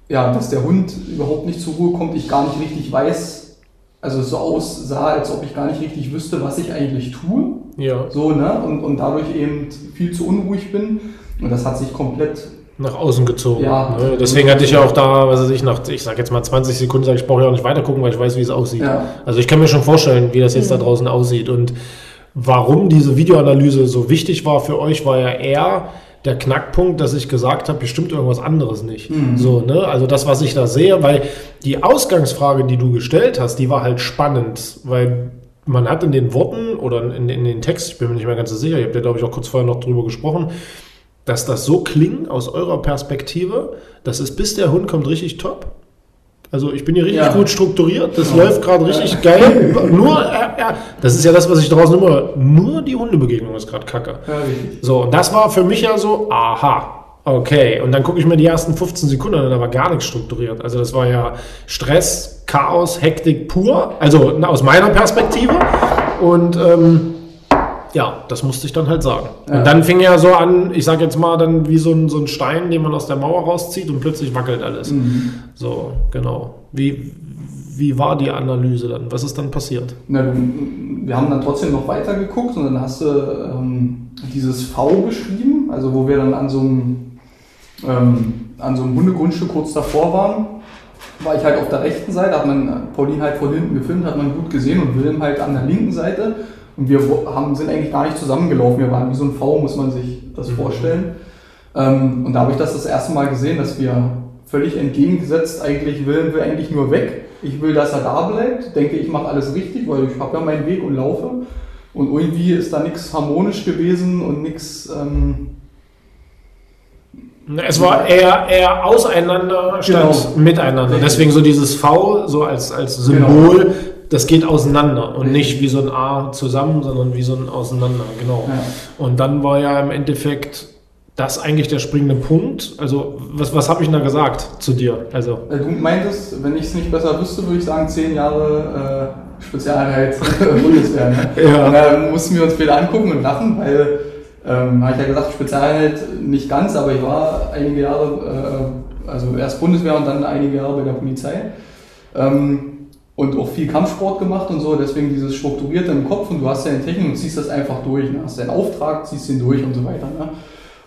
Speaker 2: ja, dass der Hund überhaupt nicht zur Ruhe kommt, ich gar nicht richtig weiß, also es so aussah, als ob ich gar nicht richtig wüsste, was ich eigentlich tue.
Speaker 1: Ja.
Speaker 2: So, ne? Und, und dadurch eben viel zu unruhig bin. Und das hat sich komplett
Speaker 1: nach außen gezogen.
Speaker 2: Ja.
Speaker 1: Ne? Deswegen hatte ich ja auch da, was weiß ich, nach, ich sag jetzt mal 20 Sekunden, sag ich, brauche ja auch nicht weiter gucken, weil ich weiß, wie es aussieht. Ja. Also ich kann mir schon vorstellen, wie das jetzt mhm. da draußen aussieht. Und Warum diese Videoanalyse so wichtig war für euch, war ja eher der Knackpunkt, dass ich gesagt habe, bestimmt irgendwas anderes nicht. Mhm. So, ne? Also das, was ich da sehe, weil die Ausgangsfrage, die du gestellt hast, die war halt spannend, weil man hat in den Worten oder in, in den Text, ich bin mir nicht mehr ganz so sicher, ihr habt ja, glaube ich, auch kurz vorher noch drüber gesprochen, dass das so klingt aus eurer Perspektive, dass es bis der Hund kommt richtig top. Also ich bin hier richtig ja. gut strukturiert, das ja. läuft gerade richtig ja. geil. Nur, äh, äh, das ist ja das, was ich draußen immer, nur die Hundebegegnung ist gerade kacke. so, und das war für mich ja so, aha, okay. Und dann gucke ich mir die ersten 15 Sekunden an, da war gar nichts strukturiert. Also das war ja Stress, Chaos, Hektik pur, also aus meiner Perspektive. Und ähm, ja, das musste ich dann halt sagen. Ja. Und dann fing er so an, ich sag jetzt mal, dann wie so ein, so ein Stein, den man aus der Mauer rauszieht und plötzlich wackelt alles. Mhm. So, genau. Wie, wie war die Analyse dann? Was ist dann passiert?
Speaker 2: Na, wir haben dann trotzdem noch weiter geguckt und dann hast du ähm, dieses V beschrieben, also wo wir dann an so einem, ähm, an so einem Hundegrundstück kurz davor waren. War ich halt auf der rechten Seite, hat man Pauline halt von hinten gefilmt, hat man gut gesehen und Wilhelm halt an der linken Seite. Und wir haben, sind eigentlich gar nicht zusammengelaufen. Wir waren wie so ein V, muss man sich das mhm. vorstellen. Ähm, und da habe ich das das erste Mal gesehen, dass wir völlig entgegengesetzt eigentlich will, will eigentlich nur weg. Ich will, dass er da bleibt. Denke, ich mache alles richtig, weil ich habe ja meinen Weg und laufe. Und irgendwie ist da nichts harmonisch gewesen und nichts. Ähm,
Speaker 1: es war eher, eher auseinander statt genau. miteinander. Deswegen so dieses V so als, als Symbol genau das geht auseinander und nicht wie so ein A zusammen, sondern wie so ein Auseinander, genau. Ja. Und dann war ja im Endeffekt das eigentlich der springende Punkt. Also, was, was habe ich da gesagt zu dir? Also,
Speaker 2: du meintest, wenn ich es nicht besser wüsste, würde ich sagen, zehn Jahre äh, Spezialeinheit Bundeswehr. Ne? ja. Und da mussten wir uns wieder angucken und lachen, weil, ähm, habe ich ja gesagt, Spezialeinheit nicht ganz, aber ich war einige Jahre, äh, also erst Bundeswehr und dann einige Jahre bei der Polizei. Ähm, und auch viel Kampfsport gemacht und so, deswegen dieses Strukturierte im Kopf und du hast deine Technik und ziehst das einfach durch. Ne? Hast deinen Auftrag, ziehst den durch und so weiter. Ne?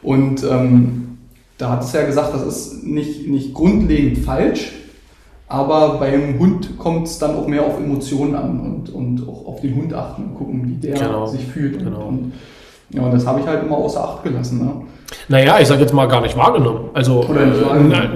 Speaker 2: Und ähm, da hat es ja gesagt, das ist nicht, nicht grundlegend falsch, aber beim Hund kommt es dann auch mehr auf Emotionen an und, und auch auf den Hund achten und gucken, wie der genau. sich fühlt.
Speaker 1: Genau.
Speaker 2: Und, ja, und das habe ich halt immer außer Acht gelassen. Ne?
Speaker 1: Naja, ich sage jetzt mal gar nicht wahrgenommen. Also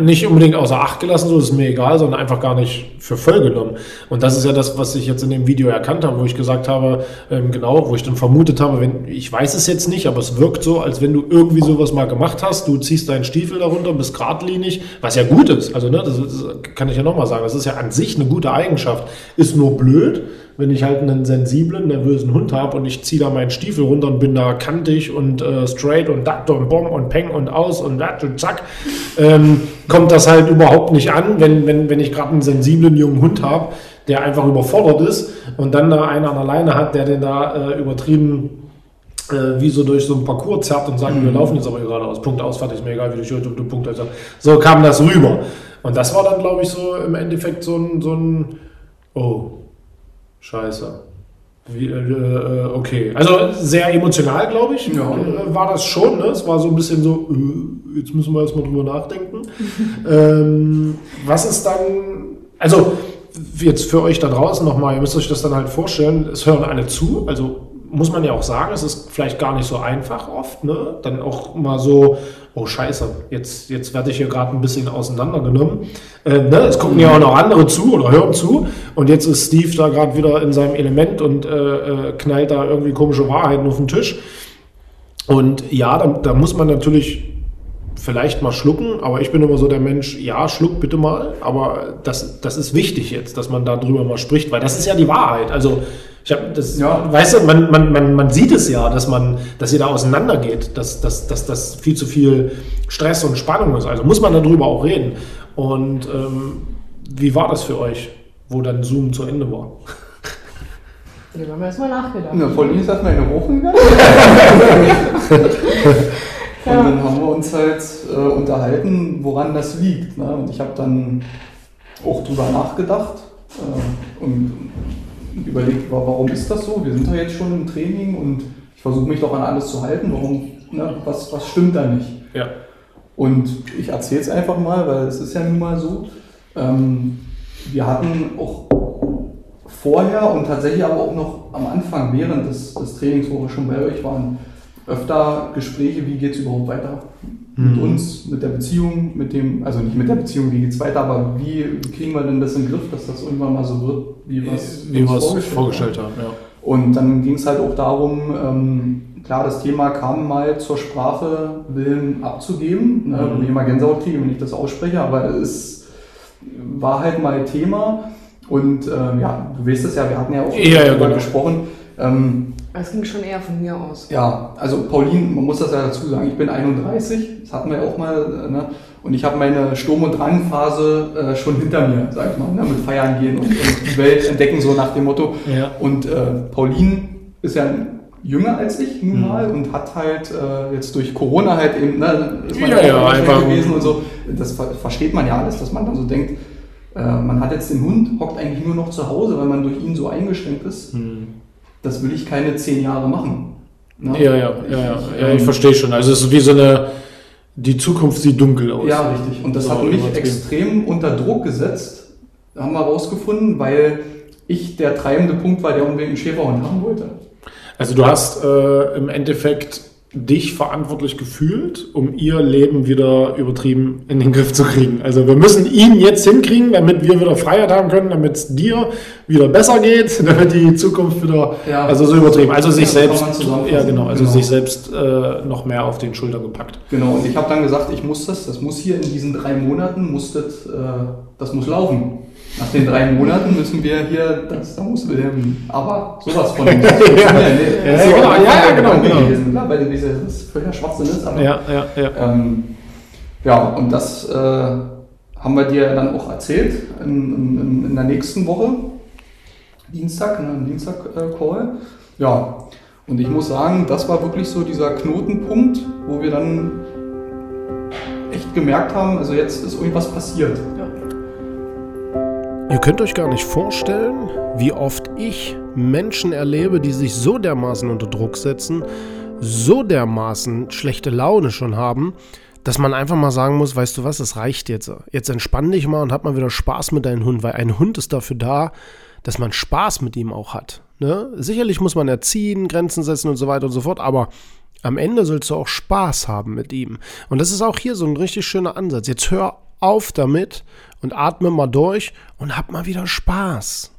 Speaker 1: nicht unbedingt außer Acht gelassen, so ist mir egal, sondern einfach gar nicht für voll genommen. Und das ist ja das, was ich jetzt in dem Video erkannt habe, wo ich gesagt habe, ähm, genau, wo ich dann vermutet habe, wenn, ich weiß es jetzt nicht, aber es wirkt so, als wenn du irgendwie sowas mal gemacht hast, du ziehst deinen Stiefel darunter, bist geradlinig, was ja gut ist. Also, ne, das, das kann ich ja nochmal sagen, das ist ja an sich eine gute Eigenschaft. Ist nur blöd, wenn ich halt einen sensiblen, nervösen Hund habe und ich ziehe da meinen Stiefel runter und bin da kantig und äh, straight und dat und bom und peng und aus und dat und zack, ähm, kommt das halt überhaupt nicht an, wenn, wenn, wenn ich gerade einen sensiblen jungen Hund habe, der einfach überfordert ist und dann da einer an der Leine hat, der den da äh, übertrieben äh, wie so durch so ein Parcours zerrt und sagt, mhm. wir laufen jetzt aber geradeaus, Punkt aus, fertig, ist mir egal, wie du schuld du Punkt also. So kam das rüber. Und das war dann, glaube ich, so im Endeffekt so ein, so ein oh, scheiße. Wie, äh, okay, also sehr emotional, glaube ich, ja. äh, war das schon. Ne? Es war so ein bisschen so, äh, jetzt müssen wir erstmal drüber nachdenken. ähm, was ist dann, also jetzt für euch da draußen nochmal, ihr müsst euch das dann halt vorstellen, es hören alle zu, also muss man ja auch sagen, es ist vielleicht gar nicht so einfach oft, ne? Dann auch mal so, oh Scheiße, jetzt, jetzt werde ich hier gerade ein bisschen auseinandergenommen. Äh, ne? Es gucken ja auch noch andere zu oder hören zu. Und jetzt ist Steve da gerade wieder in seinem Element und äh, äh, knallt da irgendwie komische Wahrheiten auf den Tisch. Und ja, da, da muss man natürlich vielleicht mal schlucken, aber ich bin immer so der Mensch, ja, schluck bitte mal, aber das, das ist wichtig jetzt, dass man darüber mal spricht, weil das ist ja die Wahrheit. Also ich habe das, ja. weißt du, man, man, man, man sieht es ja, dass man, dass ihr da auseinandergeht, dass, dass, dass das viel zu viel Stress und Spannung ist. Also muss man darüber auch reden. Und ähm, wie war das für euch, wo dann Zoom zu Ende war?
Speaker 3: Ja, da haben wir erstmal nachgedacht.
Speaker 2: Na, Pauline ist erstmal in eine hochgegangen. Und dann haben wir uns halt äh, unterhalten, woran das liegt. Ne? Und ich habe dann auch drüber nachgedacht äh, und überlegt, warum ist das so? Wir sind ja jetzt schon im Training und ich versuche mich doch an alles zu halten. Warum, ne? was, was stimmt da nicht?
Speaker 1: Ja.
Speaker 2: Und ich erzähle es einfach mal, weil es ist ja nun mal so. Ähm, wir hatten auch vorher und tatsächlich aber auch noch am Anfang, während des, des Trainings, wo wir schon bei euch waren, öfter Gespräche, wie geht es überhaupt weiter. Mit uns, mit der Beziehung, mit dem, also nicht mit der Beziehung, wie geht es weiter, aber wie kriegen wir denn das in den Griff, dass das irgendwann mal so wird, wie wir es
Speaker 1: vorgestellt, vorgestellt haben. Ja.
Speaker 2: Und dann ging es halt auch darum, ähm, klar, das Thema kam mal zur Sprache, Willen abzugeben, ne, mhm. wo ich immer Gänsehaut kriege, wenn ich das ausspreche, aber es war halt mal Thema. Und ähm, ja, du weißt es ja, wir hatten ja auch
Speaker 1: ja,
Speaker 2: darüber
Speaker 1: genau.
Speaker 2: gesprochen. Ähm,
Speaker 3: es ging schon eher von mir aus.
Speaker 2: Ja, also Pauline, man muss das ja dazu sagen, ich bin 31, das hatten wir ja auch mal, ne? und ich habe meine Sturm- und Drangphase äh, schon hinter mir, sag ich mal, ne? mit Feiern gehen und, und, die Welt entdecken, so nach dem Motto.
Speaker 1: Ja.
Speaker 2: Und äh, Pauline ist ja jünger als ich nun mhm. mal mhm. und hat halt äh, jetzt durch Corona halt eben, ne, ist man
Speaker 1: ja, ja, einfach
Speaker 2: gewesen und so. Das ver versteht man ja alles, dass man dann so denkt, äh, man hat jetzt den Hund, hockt eigentlich nur noch zu Hause, weil man durch ihn so eingeschränkt ist. Mhm das will ich keine zehn Jahre machen.
Speaker 1: Ne? Ja, ja, ja, ja, ja, ich verstehe schon. Also es ist wie so eine, die Zukunft sieht dunkel aus.
Speaker 2: Ja, richtig. Und das so hat mich extrem unter Druck gesetzt, haben wir herausgefunden, weil ich der treibende Punkt war, der unbedingt einen Schäferhund haben wollte.
Speaker 1: Also du hast äh, im Endeffekt dich verantwortlich gefühlt, um ihr Leben wieder übertrieben in den Griff zu kriegen. Also wir müssen ihn jetzt hinkriegen, damit wir wieder Freiheit haben können, damit es dir wieder besser geht, damit die Zukunft wieder, ja, also so übertrieben, also sich selbst, ja genau, also genau. sich selbst äh, noch mehr auf den Schultern gepackt.
Speaker 2: Genau, und ich habe dann gesagt, ich muss das, das muss hier in diesen drei Monaten, muss das, äh, das muss laufen. Nach den drei Monaten müssen wir hier, das, da muss Wilhelm, aber sowas von. ja, ja, nee, ja, so, genau, ja, ja, genau. genau. Gewesen, klar, weil das völliger Schwachsinn ist. Aber,
Speaker 1: ja, ja, ja.
Speaker 2: Ähm, ja, und das äh, haben wir dir dann auch erzählt in, in, in der nächsten Woche. Dienstag, ne, Dienstag-Call. Äh, ja, und ich muss sagen, das war wirklich so dieser Knotenpunkt, wo wir dann echt gemerkt haben, also jetzt ist irgendwas passiert. Ja.
Speaker 1: Ihr könnt euch gar nicht vorstellen, wie oft ich Menschen erlebe, die sich so dermaßen unter Druck setzen, so dermaßen schlechte Laune schon haben, dass man einfach mal sagen muss, weißt du was, es reicht jetzt. Jetzt entspann dich mal und hab mal wieder Spaß mit deinem Hund, weil ein Hund ist dafür da, dass man Spaß mit ihm auch hat. Ne? Sicherlich muss man erziehen, Grenzen setzen und so weiter und so fort, aber am Ende sollst du auch Spaß haben mit ihm. Und das ist auch hier so ein richtig schöner Ansatz. Jetzt hör auf damit und atme mal durch und hab mal wieder Spaß.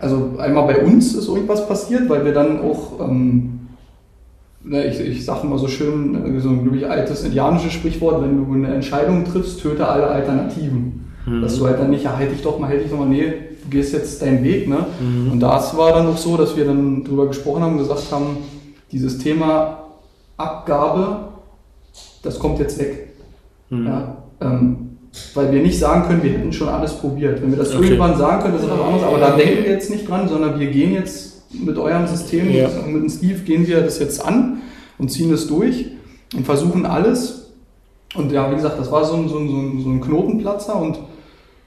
Speaker 2: Also einmal bei uns ist irgendwas passiert, weil wir dann auch, ähm, ne, ich, ich sage mal so schön, äh, so ein ich, altes indianisches Sprichwort, wenn du eine Entscheidung triffst, töte alle Alternativen. Mhm. Dass du halt dann nicht, ja, halt dich doch mal, halt dich doch mal, nee, du gehst jetzt deinen Weg. Ne? Mhm. Und das war dann auch so, dass wir dann drüber gesprochen haben, gesagt haben, dieses Thema Abgabe, das kommt jetzt weg. Mhm. Ja, ähm, weil wir nicht sagen können, wir hätten schon alles probiert. Wenn wir das okay. irgendwann sagen können, das ist was anderes, aber da denken wir jetzt nicht dran, sondern wir gehen jetzt mit eurem System, ja. mit dem Steve, gehen wir das jetzt an und ziehen es durch und versuchen alles. Und ja, wie gesagt, das war so ein, so ein, so ein Knotenplatzer und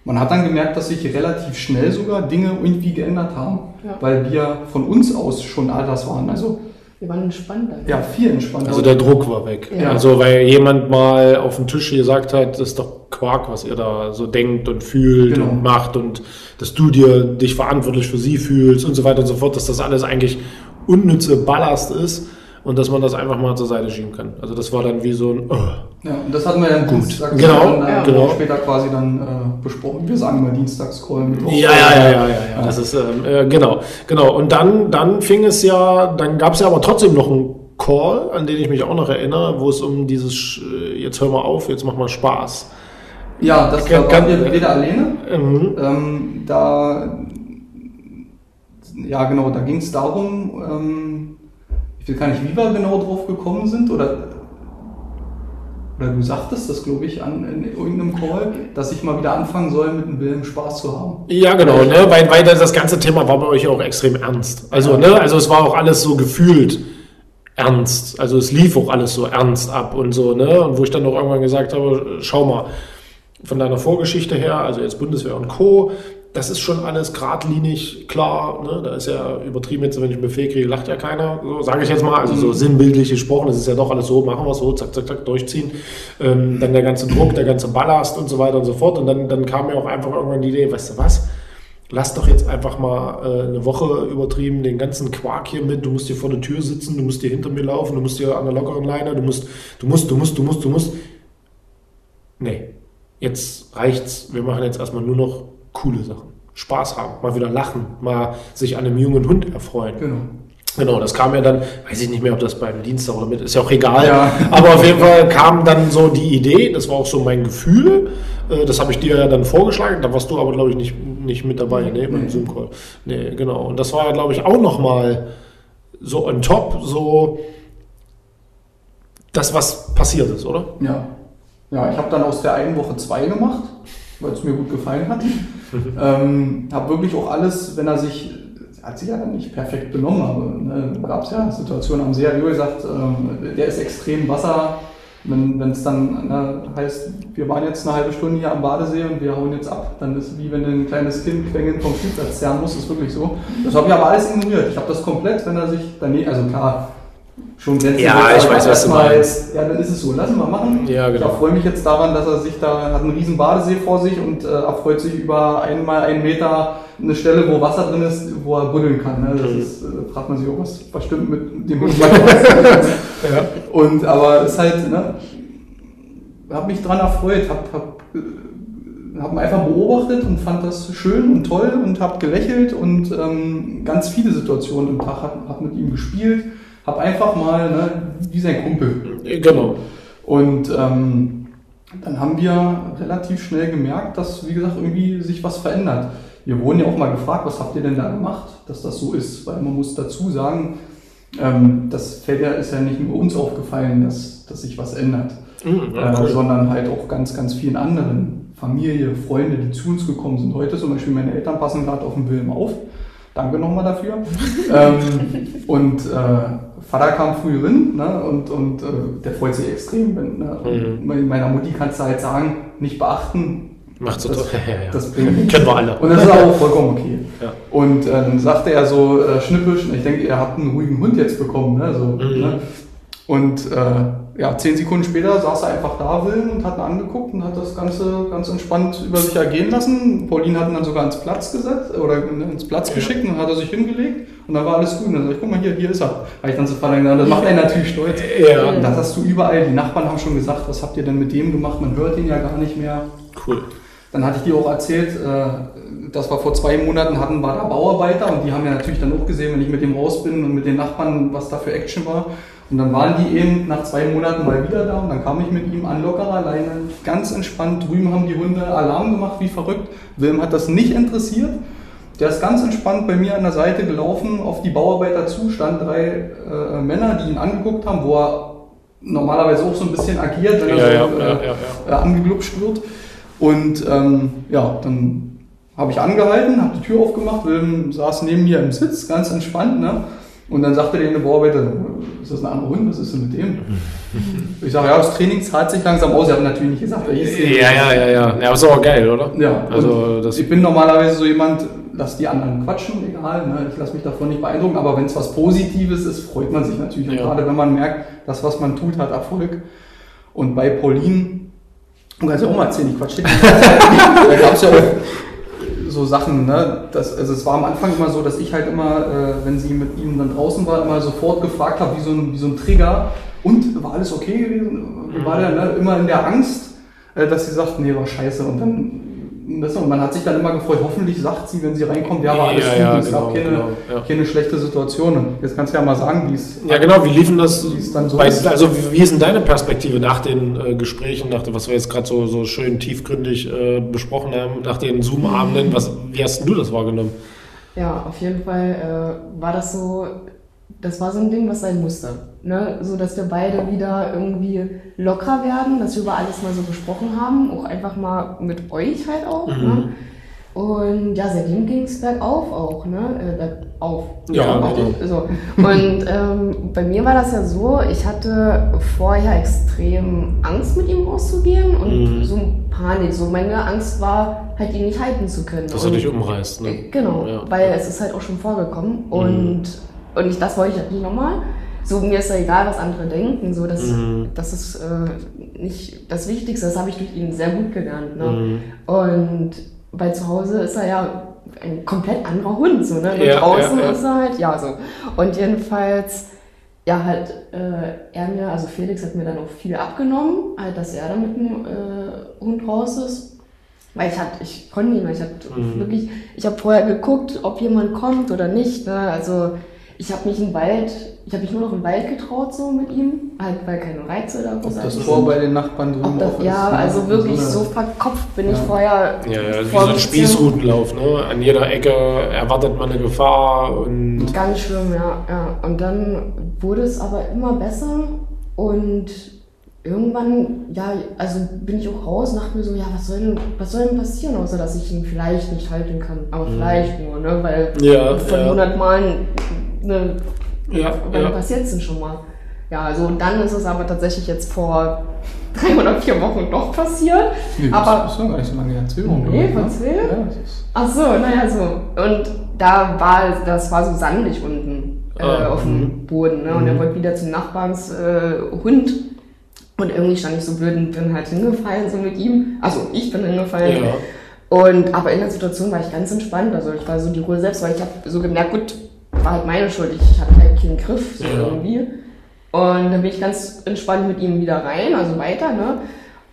Speaker 2: man hat dann gemerkt, dass sich relativ schnell sogar Dinge irgendwie geändert haben, ja. weil wir von uns aus schon anders waren. Also
Speaker 3: wir waren entspannter.
Speaker 2: Ja, viel entspannter.
Speaker 1: Also der Druck war weg. Ja. Also weil jemand mal auf dem Tisch gesagt hat, das ist doch Quark, was ihr da so denkt und fühlt genau. und macht und dass du dir dich verantwortlich für sie fühlst und so weiter und so fort, dass das alles eigentlich unnütze Ballast ist und dass man das einfach mal zur Seite schieben kann. Also das war dann wie so ein. Oh.
Speaker 2: Ja, und das hatten wir ja
Speaker 1: gut.
Speaker 2: Dienstags
Speaker 1: genau,
Speaker 2: dann,
Speaker 1: äh, genau.
Speaker 2: später quasi dann äh, besprochen. Wir sagen immer Dienstagscall mit.
Speaker 1: Ja, ja, ja, ja, ja, ja. Das ist ähm, äh, genau, genau. Und dann, dann fing es ja, dann gab es ja aber trotzdem noch einen Call, an den ich mich auch noch erinnere, wo es um dieses äh, jetzt hör mal auf, jetzt mach mal Spaß.
Speaker 2: Ja, das war waren wir wieder alleine. Mhm. Ähm, da ja genau, da ging es darum. Ähm, ich weiß gar nicht, wie wir genau drauf gekommen sind oder, oder du sagtest das, glaube ich, an, in irgendeinem Call, dass ich mal wieder anfangen soll, mit dem Willen Spaß zu haben.
Speaker 1: Ja, genau, ne? weil, weil das ganze Thema war bei euch auch extrem ernst. Also, ne? also es war auch alles so gefühlt ernst. Also es lief auch alles so ernst ab und so, ne? Und wo ich dann auch irgendwann gesagt habe, schau mal, von deiner Vorgeschichte her, also jetzt Bundeswehr und Co., das ist schon alles geradlinig, klar, ne? da ist ja übertrieben jetzt, wenn ich einen Befehl kriege, lacht ja keiner, so sage ich jetzt mal, also so mhm. sinnbildlich gesprochen, das ist ja doch alles so, machen wir es so, zack, zack, zack, durchziehen, ähm, dann der ganze Druck, der ganze Ballast und so weiter und so fort. Und dann, dann kam mir auch einfach irgendwann die Idee, weißt du was, lass doch jetzt einfach mal äh, eine Woche übertrieben den ganzen Quark hier mit, du musst hier vor der Tür sitzen, du musst hier hinter mir laufen, du musst hier an der lockeren Leine, du musst, du musst, du musst, du musst, du musst, nee, jetzt reicht's, wir machen jetzt erstmal nur noch coole Sachen. Spaß haben, mal wieder lachen, mal sich an einem jungen Hund erfreuen.
Speaker 2: Genau.
Speaker 1: Genau, das kam ja dann, weiß ich nicht mehr, ob das beim Dienstag oder mit, ist ja auch egal. Ja. Aber auf jeden Fall kam dann so die Idee, das war auch so mein Gefühl, äh, das habe ich dir ja dann vorgeschlagen, da warst du aber, glaube ich, nicht, nicht mit dabei, ne, beim Zoom-Call. Nee, genau. Und das war, glaube ich, auch nochmal so on top, so das, was passiert ist, oder?
Speaker 2: Ja. Ja, ich habe dann aus der einen Woche zwei gemacht, weil es mir gut gefallen hat. ähm, habe wirklich auch alles, wenn er sich, hat sich ja dann nicht perfekt benommen, aber ne, gab es ja Situationen am See, wie gesagt, ähm, der ist extrem Wasser, wenn es dann ne, heißt, wir waren jetzt eine halbe Stunde hier am Badesee und wir hauen jetzt ab, dann ist es wie wenn ein kleines Kind quengelnd vom Spielplatz zerren muss, ist wirklich so. Das habe ich aber alles ignoriert. Ich habe das komplett, wenn er sich daneben, also klar, schon
Speaker 1: Grenzen Ja, ich weiß, was du meinst.
Speaker 2: Ja, dann ist es so. Lassen wir machen.
Speaker 1: Ja, genau.
Speaker 2: Ich freue mich jetzt daran, dass er sich da hat einen riesen Badesee vor sich und äh, erfreut sich über einmal einen Meter eine Stelle, wo Wasser drin ist, wo er buddeln kann. Ne? Das mhm. ist, äh, fragt man sich auch, was, was stimmt mit dem Hund ja. Und aber es ist halt, ne, habe mich dran erfreut, habe hab, äh, hab ihn einfach beobachtet und fand das schön und toll und habe gelächelt und ähm, ganz viele Situationen im Tag habe hab mit ihm gespielt habe einfach mal, ne, wie sein Kumpel.
Speaker 1: Genau.
Speaker 2: Und ähm, dann haben wir relativ schnell gemerkt, dass, wie gesagt, irgendwie sich was verändert. Wir wurden ja auch mal gefragt, was habt ihr denn da gemacht, dass das so ist? Weil man muss dazu sagen, ähm, das fällt ja, ist ja nicht nur uns aufgefallen, dass, dass sich was ändert, mhm, ja, cool. äh, sondern halt auch ganz, ganz vielen anderen. Familie, Freunde, die zu uns gekommen sind. Heute zum Beispiel meine Eltern passen gerade auf den Wilhelm auf. Danke nochmal dafür. ähm, und äh, Vater kam früh rein ne, und, und äh, der freut sich extrem. Wenn, ne, mhm. Meiner Mutti kannst du halt sagen, nicht beachten.
Speaker 1: Macht so
Speaker 2: das,
Speaker 1: ja,
Speaker 2: ja. das
Speaker 1: bringt Kennen wir alle.
Speaker 2: Und das ist auch vollkommen okay. Ja. Und äh, dann sagte er so äh, schnippisch, ich denke, ihr habt einen ruhigen Hund jetzt bekommen. Ne, so, mhm. ne? Und äh, ja, zehn Sekunden später saß er einfach da, Willen, und hat ihn angeguckt und hat das Ganze ganz entspannt über sich ergehen lassen. Pauline hat ihn dann sogar ins Platz gesetzt oder ins Platz ja. geschickt und hat er sich hingelegt und dann war alles gut. Und dann sag ich, guck mal hier, hier ist er. Habe ich dann so verlängert. Das macht einen natürlich stolz.
Speaker 1: Ja.
Speaker 2: Und das hast du überall. Die Nachbarn haben schon gesagt, was habt ihr denn mit dem gemacht? Man hört ihn ja gar nicht mehr.
Speaker 1: Cool.
Speaker 2: Dann hatte ich dir auch erzählt, äh, dass wir vor zwei Monaten hatten, war da Bauarbeiter und die haben ja natürlich dann auch gesehen, wenn ich mit dem raus bin und mit den Nachbarn, was da für Action war. Und dann waren die eben nach zwei Monaten mal wieder da und dann kam ich mit ihm an lockerer Leine, ganz entspannt. Drüben haben die Hunde Alarm gemacht, wie verrückt. Wilm hat das nicht interessiert. Der ist ganz entspannt bei mir an der Seite gelaufen, auf die Bauarbeiter zu, standen drei äh, Männer, die ihn angeguckt haben, wo er normalerweise auch so ein bisschen agiert, wenn er ja, so ja, äh, ja, äh, angeglupscht wird. Und ähm, ja, dann habe ich angehalten, habe die Tür aufgemacht, Wilm saß neben mir im Sitz, ganz entspannt. Ne? Und dann sagte der eine Bearbeiter, ist das ein anderer Hund, was ist denn mit dem? Ich sage, ja, das Training zahlt sich langsam aus. Ich habe natürlich nicht gesagt, welches
Speaker 1: Ja, ja, ja, ja. Ja, aber ist auch geil, oder?
Speaker 2: Ja, also das ich bin normalerweise so jemand, lass die anderen quatschen, egal, ne? ich lasse mich davon nicht beeindrucken, aber wenn es was Positives ist, freut man sich natürlich. Und gerade wenn man merkt, das, was man tut, hat Erfolg. Und bei Pauline, und kannst du auch mal erzählen, ich quatsch Da gab es ja auch so Sachen, ne? Das, also es war am Anfang immer so, dass ich halt immer, äh, wenn sie mit ihm dann draußen war, immer sofort gefragt habe, wie so ein, wie so ein Trigger, und war alles okay gewesen? War der ne? immer in der Angst, äh, dass sie sagt, nee, war scheiße. Und dann und man hat sich dann immer gefreut, hoffentlich sagt sie, wenn sie reinkommt, ja, war alles
Speaker 1: ja,
Speaker 2: gut,
Speaker 1: ja,
Speaker 2: es
Speaker 1: genau,
Speaker 2: gab keine,
Speaker 1: genau, ja.
Speaker 2: keine schlechte Situation. Und jetzt kannst du ja mal sagen, wie es.
Speaker 1: Ja, genau, wie liefen das?
Speaker 2: Dann so
Speaker 1: bei,
Speaker 2: ist.
Speaker 1: also, wie, wie ist denn deine Perspektive nach den äh, Gesprächen, nach dem, was wir jetzt gerade so, so schön tiefgründig äh, besprochen haben, nach den Zoom-Abenden? Was, wie hast denn du das wahrgenommen?
Speaker 3: Ja, auf jeden Fall äh, war das so, das war so ein Ding, was sein musste. Ne? So dass wir beide wieder irgendwie locker werden, dass wir über alles mal so gesprochen haben, auch einfach mal mit euch halt auch.
Speaker 1: Mhm.
Speaker 3: Ne? Und ja, seitdem ging es bergauf auch, ne? Äh, bergauf.
Speaker 1: Ja,
Speaker 3: Auf-
Speaker 1: genau.
Speaker 3: so. Und ähm, bei mir war das ja so, ich hatte vorher extrem Angst, mit ihm rauszugehen und
Speaker 1: Mhm.
Speaker 3: so Panik. So meine Angst war, halt ihn nicht halten zu können.
Speaker 1: Dass er dich umreißt, ne?
Speaker 3: Genau,
Speaker 1: Ja.
Speaker 3: weil es ist halt auch schon vorgekommen und, und ich, das wollte ich halt nicht nochmal. So, mir ist ja egal, was andere denken, so, das,
Speaker 1: Mhm.
Speaker 3: das ist äh, nicht das Wichtigste, das habe ich durch ihn sehr gut gelernt. Ne?
Speaker 1: Mhm.
Speaker 3: Und bei zu Hause ist er ja ein komplett anderer Hund, so, ne? Und
Speaker 1: Ja,
Speaker 3: draußen
Speaker 1: ja, ja.
Speaker 3: ist er halt, ja, so. Und jedenfalls, ja, halt, äh, er mir, also Felix hat mir dann auch viel abgenommen, halt, dass er dann mit dem äh, Hund raus ist. Weil ich hatte, ich konnte nicht mehr, ich hatte
Speaker 1: Mhm.
Speaker 3: wirklich, ich habe vorher geguckt, ob jemand kommt oder nicht, ne? Also, ich habe mich im Wald, ich habe mich nur noch im Wald getraut, so mit ihm, halt, weil keine Reize da großartig
Speaker 2: das. Tor bei den Nachbarn drüben
Speaker 3: das,
Speaker 2: auch ist,
Speaker 3: ja,
Speaker 2: ne?
Speaker 3: also wirklich
Speaker 2: eine-
Speaker 3: so verkopft bin ich
Speaker 2: Ja.
Speaker 3: vorher.
Speaker 1: Ja, ja, wie so ein Spießrutenlauf, ne? An jeder Ecke erwartet man eine Gefahr und.
Speaker 3: Ganz schlimm, ja, ja. Und dann wurde es aber immer besser und irgendwann, ja, also bin ich auch raus und dachte mir so, ja, was soll denn, was soll denn passieren, außer dass ich ihn vielleicht nicht halten kann. Aber vielleicht nur, ne? Weil
Speaker 1: Mhm. Ja,
Speaker 3: von
Speaker 1: ja.
Speaker 3: 100 Malen, ne,
Speaker 1: Ja,
Speaker 3: wann
Speaker 1: ja.
Speaker 3: passiert es denn schon mal? Ja, also und dann ist es aber tatsächlich jetzt vor drei oder vier Wochen doch passiert.
Speaker 2: Nee,
Speaker 3: aber-
Speaker 2: das ist gar nicht so lange Erzählung.
Speaker 3: Nee, von
Speaker 2: ich,
Speaker 3: zwei?
Speaker 2: ne? Ja,
Speaker 3: Ach so, naja, so. Und da war, das war so sandig unten äh,
Speaker 1: Ah,
Speaker 3: auf dem
Speaker 1: mhm.
Speaker 3: Boden. Ne? Und er wollte wieder zum Nachbarns äh, Hund. Und irgendwie stand ich so blöd und bin halt hingefallen so mit ihm. Also ich bin hingefallen.
Speaker 1: Ja.
Speaker 3: Und aber in der Situation war ich ganz entspannt. Also ich war so die Ruhe selbst, weil ich habe so gemerkt, gut, war halt meine Schuld. Ich hatte halt keinen Griff so
Speaker 1: Ja.
Speaker 3: irgendwie. Und dann bin ich ganz entspannt mit ihm wieder rein, also weiter, ne?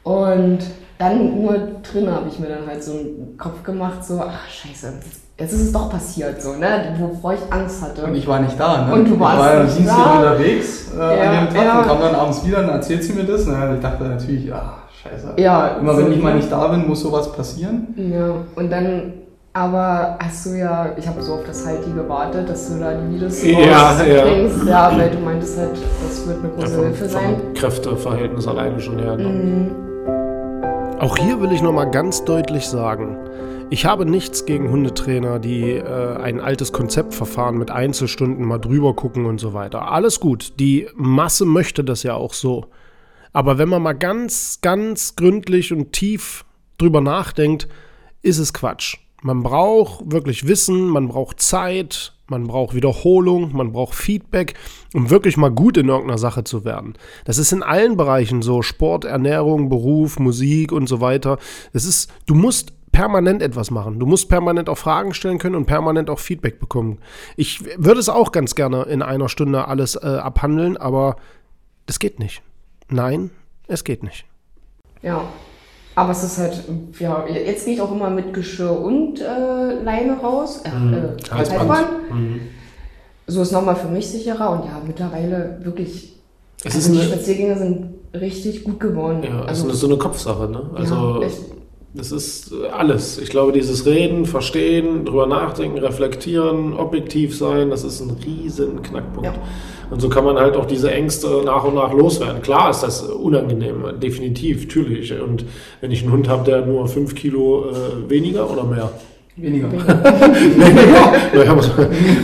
Speaker 3: Und dann nur drin habe ich mir dann halt so einen Kopf gemacht, so, ach scheiße, jetzt ist es doch passiert, so, ne? Wovor ich Angst hatte.
Speaker 2: und ich war nicht da, ne?
Speaker 3: Und du warst
Speaker 2: ich war ja am Dienstag
Speaker 3: da.
Speaker 2: unterwegs äh,
Speaker 3: Ja,
Speaker 2: an dem Tag
Speaker 3: ja.
Speaker 2: und kam dann abends wieder und erzählt sie mir das. Ne? Ich dachte natürlich, ach, scheiße.
Speaker 3: Ja,
Speaker 2: Immer
Speaker 3: so-
Speaker 2: wenn ich mal nicht da bin, muss sowas passieren.
Speaker 3: Ja, und dann, aber hast du ja, ich habe so auf das Halti gewartet, dass du da die Videos
Speaker 1: Ja, ja.
Speaker 3: bringst. Ja, weil du meintest halt, das wird eine große
Speaker 1: vom,
Speaker 3: Hilfe sein.
Speaker 1: Kräfteverhältnis alleine schon her. Ne?
Speaker 3: Mhm.
Speaker 1: Auch hier will ich nochmal ganz deutlich sagen, ich habe nichts gegen Hundetrainer, die äh, ein altes Konzeptverfahren mit Einzelstunden mal drüber gucken und so weiter. Alles gut, die Masse möchte das ja auch so. Aber wenn man mal ganz, ganz gründlich und tief drüber nachdenkt, ist es Quatsch. Man braucht wirklich Wissen, man braucht Zeit, man braucht Wiederholung, man braucht Feedback, um wirklich mal gut in irgendeiner Sache zu werden. Das ist in allen Bereichen so, Sport, Ernährung, Beruf, Musik und so weiter. Das ist, du musst permanent etwas machen. Du musst permanent auch Fragen stellen können und permanent auch Feedback bekommen. Ich würde es auch ganz gerne in einer Stunde alles äh, abhandeln, aber das geht nicht. Nein, es geht nicht.
Speaker 3: Ja. Aber es ist halt, ja, jetzt gehe ich auch immer mit Geschirr und äh, Leine raus. Äh,
Speaker 1: Mhm.
Speaker 3: äh,
Speaker 1: Halsband. Mhm.
Speaker 3: So ist nochmal für mich sicherer und ja, mittlerweile wirklich.
Speaker 1: Es
Speaker 3: also die Spaziergänge sind richtig gut geworden.
Speaker 1: Ja,
Speaker 3: also,
Speaker 1: also so eine Kopfsache, ne? Also
Speaker 3: ja,
Speaker 1: das ist äh, alles. Ich glaube, dieses Reden, Verstehen, drüber nachdenken, reflektieren, objektiv sein, das ist ein riesen Knackpunkt.
Speaker 3: Ja.
Speaker 1: Und so kann man halt auch diese Ängste nach und nach loswerden. Klar ist das unangenehm, definitiv, natürlich. Und wenn ich einen Hund habe, der nur fünf Kilo äh, weniger oder mehr,
Speaker 2: Weniger.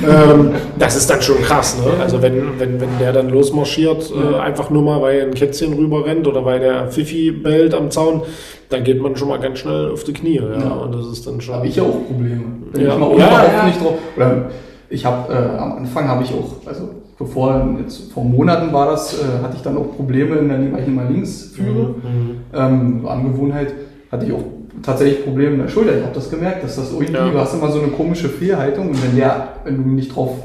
Speaker 1: ähm, das ist dann schon krass, ne? Also wenn, wenn, wenn der dann losmarschiert, äh, einfach nur mal, weil ein Kätzchen rüber rennt oder weil der Fifi bellt am Zaun, dann geht man schon mal ganz schnell auf die Knie. Ja? ja. Und das ist dann schon.
Speaker 2: Habe ich ja auch Probleme. Wenn ja. ich mal ja, ja. nicht drauf. Oder ich habe äh, am Anfang habe ich auch, also bevor jetzt vor Monaten war das, äh, hatte ich dann auch Probleme, in der, weil ich immer links führe. Mhm. Ähm, Angewohnheit hatte ich auch tatsächlich Probleme in der Schulter. Ich habe das gemerkt, dass das irgendwie, ja. du hast immer so eine komische Fehlhaltung und wenn der, wenn du nicht drauf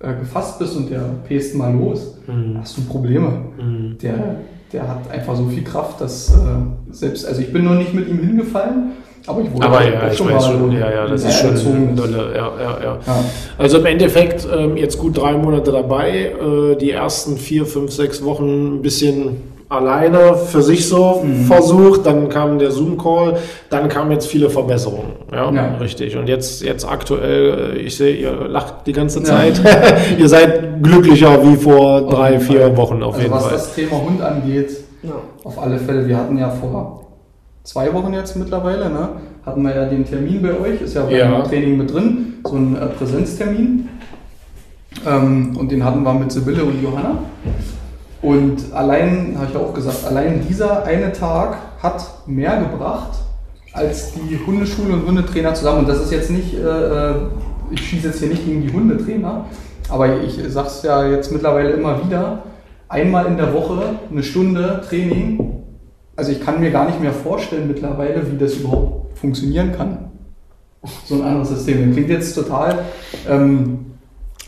Speaker 2: äh, gefasst bist und der pest mal los, mhm. hast du Probleme. Mhm. Der, der hat einfach so viel Kraft, dass äh, selbst, also ich bin noch nicht mit ihm hingefallen, aber ich
Speaker 1: wurde aber ja, ich weiß schon, ja, ja, das ist schon dolle, ja, ja, ja, ja. Also im Endeffekt ähm, jetzt gut drei Monate dabei, äh, die ersten vier, fünf, sechs Wochen ein bisschen alleine für sich so mhm. versucht, dann kam der Zoom-Call, dann kamen jetzt viele Verbesserungen. Ja, ja, richtig. Und jetzt, jetzt aktuell, äh, ich sehe, ihr lacht die ganze Zeit. Ja. ihr seid glücklicher wie vor drei, vier Wochen auf
Speaker 2: also
Speaker 1: jeden
Speaker 2: was
Speaker 1: Fall.
Speaker 2: Was das Thema Hund angeht, ja. auf alle Fälle, wir hatten ja vor zwei Wochen jetzt mittlerweile, ne, hatten wir ja den Termin bei euch, ist ja beim ja. Training mit drin, so ein äh, Präsenztermin. Ähm, und den hatten wir mit Sibylle und Johanna. Und allein, habe ich auch gesagt, allein dieser eine Tag hat mehr gebracht als die Hundeschule und Hundetrainer zusammen. Und das ist jetzt nicht, äh, äh ich schieße jetzt hier nicht gegen die Hundetrainer, aber ich sage es ja jetzt mittlerweile immer wieder, einmal in der Woche eine Stunde Training. Also ich kann mir gar nicht mehr vorstellen mittlerweile, wie das überhaupt funktionieren kann. So ein anderes System. Das klingt jetzt total ähm,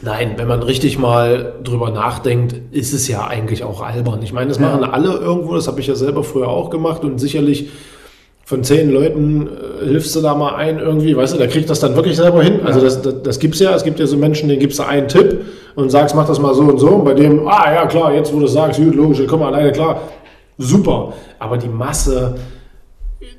Speaker 1: Nein, wenn man richtig mal drüber nachdenkt, ist es ja eigentlich auch albern. Ich meine, das ja. machen alle irgendwo, das habe ich ja selber früher auch gemacht und sicherlich von zehn Leuten äh, hilfst du da mal ein irgendwie, weißt du, der kriegt das dann wirklich selber hin. Also das, das, das gibt's ja, es gibt ja so Menschen, denen gibst du einen Tipp und sagst, mach das mal so und so und bei dem, ah ja klar, jetzt wo du sagst, gut, logisch, ich komme alleine klar, super. Aber die Masse,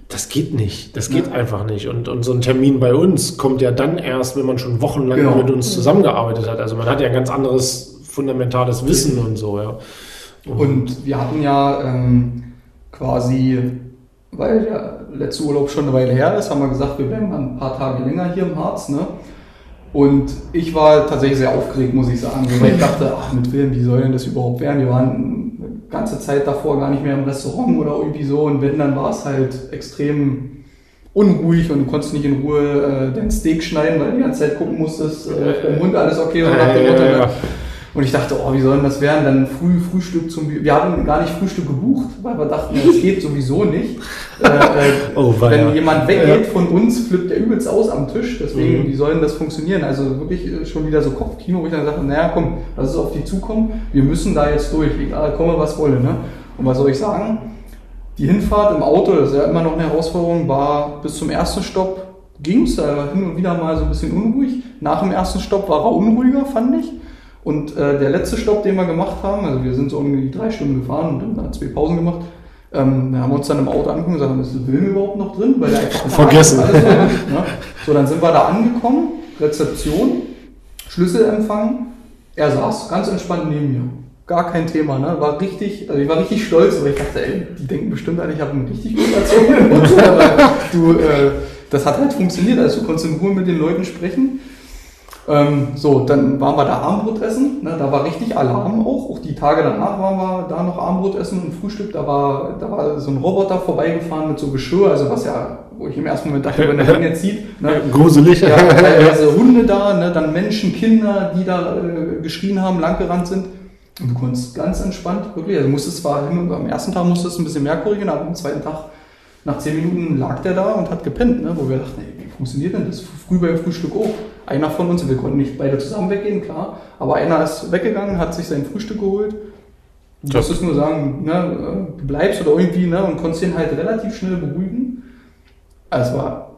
Speaker 1: das geht nicht. Das geht ja. einfach nicht. Und, und so ein Termin bei uns kommt ja dann erst, wenn man schon wochenlang genau. mit uns zusammengearbeitet hat. Also man hat ja ein ganz anderes fundamentales Wissen und so, ja.
Speaker 2: Und, und wir hatten ja ähm, quasi, weil der letzte Urlaub schon eine Weile her ist, haben wir gesagt, wir bleiben ein paar Tage länger hier im Harz. Ne? Und ich war tatsächlich sehr aufgeregt, muss ich sagen, weil ich dachte, ach, mit Willen, wie soll denn das überhaupt werden? Wir waren ganze Zeit davor gar nicht mehr im Restaurant oder irgendwie so. Und wenn, dann war es halt extrem unruhig und du konntest nicht in Ruhe äh, dein Steak schneiden, weil du die ganze Zeit gucken musstest, äh, beim Hund alles okay. So nach dem Motto? Und ich dachte, oh, wie soll denn das werden? Dann früh Frühstück zum. Wir haben gar nicht Frühstück gebucht, weil wir dachten, das geht sowieso nicht. Äh, äh, oh, wenn ja. jemand weggeht ja. von uns, flippt der übelst aus am Tisch. Deswegen, mhm. wie soll denn das funktionieren? Also wirklich äh, schon wieder so Kopfkino, wo ich dann sagte, naja, komm, lass es auf die zukommen. Wir müssen da jetzt durch, egal, komme was wolle. Ne? Und was soll ich sagen? Die Hinfahrt im Auto, das ist ja immer noch eine Herausforderung, war bis zum ersten Stopp ging es, hin und wieder mal so ein bisschen unruhig. Nach dem ersten Stopp war er unruhiger, fand ich. Und äh, der letzte Stopp, den wir gemacht haben, also wir sind so irgendwie drei Stunden gefahren und dann zwei Pausen gemacht, ähm, da haben wir uns dann im Auto angeguckt und gesagt, ist der Film überhaupt noch drin? Weil der einfach
Speaker 1: Vergessen. Alles
Speaker 2: so, ne? So, dann sind wir da angekommen, Rezeption, Schlüsselempfang. Er saß ganz entspannt neben mir. Gar kein Thema, ne? War richtig, also ich war richtig stolz, aber ich dachte, ey, die denken bestimmt an, ich habe einen richtig gut erzogen. aber du, äh, das hat halt funktioniert, also du konntest in Ruhe mit den Leuten sprechen. Ähm, so, dann waren wir da Armbrot essen. Ne, da war richtig Alarm auch. Auch die Tage danach waren wir da noch Armbrot essen und Frühstück. Da war, da war so ein Roboter vorbeigefahren mit so Geschirr, also was ja, wo ich im ersten Moment dachte, wenn der den jetzt sieht. Ne,
Speaker 1: Gruselig.
Speaker 2: Ja, teilweise Hunde da, ne, dann Menschen, Kinder, die da äh, geschrien haben, langgerannt sind. Und du konntest ganz entspannt, wirklich, also musstest zwar hin und am ersten Tag musstest du ein bisschen mehr korrigieren, aber am zweiten Tag, nach zehn Minuten lag der da und hat gepennt, ne, wo wir dachten, ey, wie funktioniert denn das? Früh beim Frühstück auch einer von uns, wir konnten nicht beide zusammen weggehen, klar, aber einer ist weggegangen, hat sich sein Frühstück geholt. Du musstest nur sagen, ne, du bleibst oder irgendwie, ne, und konntest ihn halt relativ schnell beruhigen. Also es war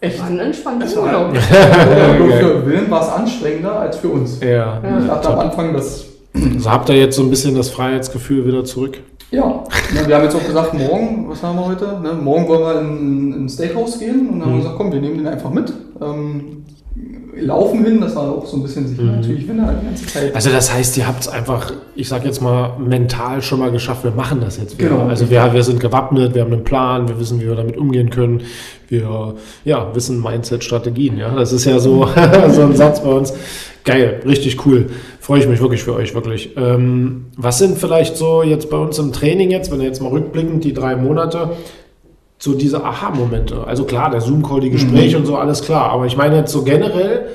Speaker 2: echt. War
Speaker 3: ein entspannter Urlaub.
Speaker 2: für Willen war es anstrengender als für uns.
Speaker 1: Ja.
Speaker 2: ja. Ich dachte am Anfang, dass.
Speaker 1: Also habt ihr jetzt so ein bisschen das Freiheitsgefühl wieder zurück?
Speaker 2: Ja, wir haben jetzt auch gesagt, morgen, was haben wir heute? Ne, morgen wollen wir in ein Steakhouse gehen und dann haben wir mhm. gesagt, komm, wir nehmen den einfach mit. Ähm, Laufen hin, das war auch so ein bisschen sicher mhm. natürlich, wenn er die ganze
Speaker 1: Zeit. Also das heißt, ihr habt es einfach, ich sag jetzt mal, mental schon mal geschafft, wir machen das jetzt wieder. Genau. Also wir, wir sind gewappnet, wir haben einen Plan, wir wissen, wie wir damit umgehen können. Wir ja, wissen Mindset-Strategien, ja. Das ist ja so, so ein Satz bei uns. Geil, richtig cool. Freue ich mich wirklich für euch, wirklich. Ähm, was sind vielleicht so jetzt bei uns im Training jetzt, wenn ihr jetzt mal rückblickend die drei Monate, so diese Aha-Momente? Also klar, der Zoom-Call, die Gespräche mhm. und so, alles klar. Aber ich meine jetzt so generell,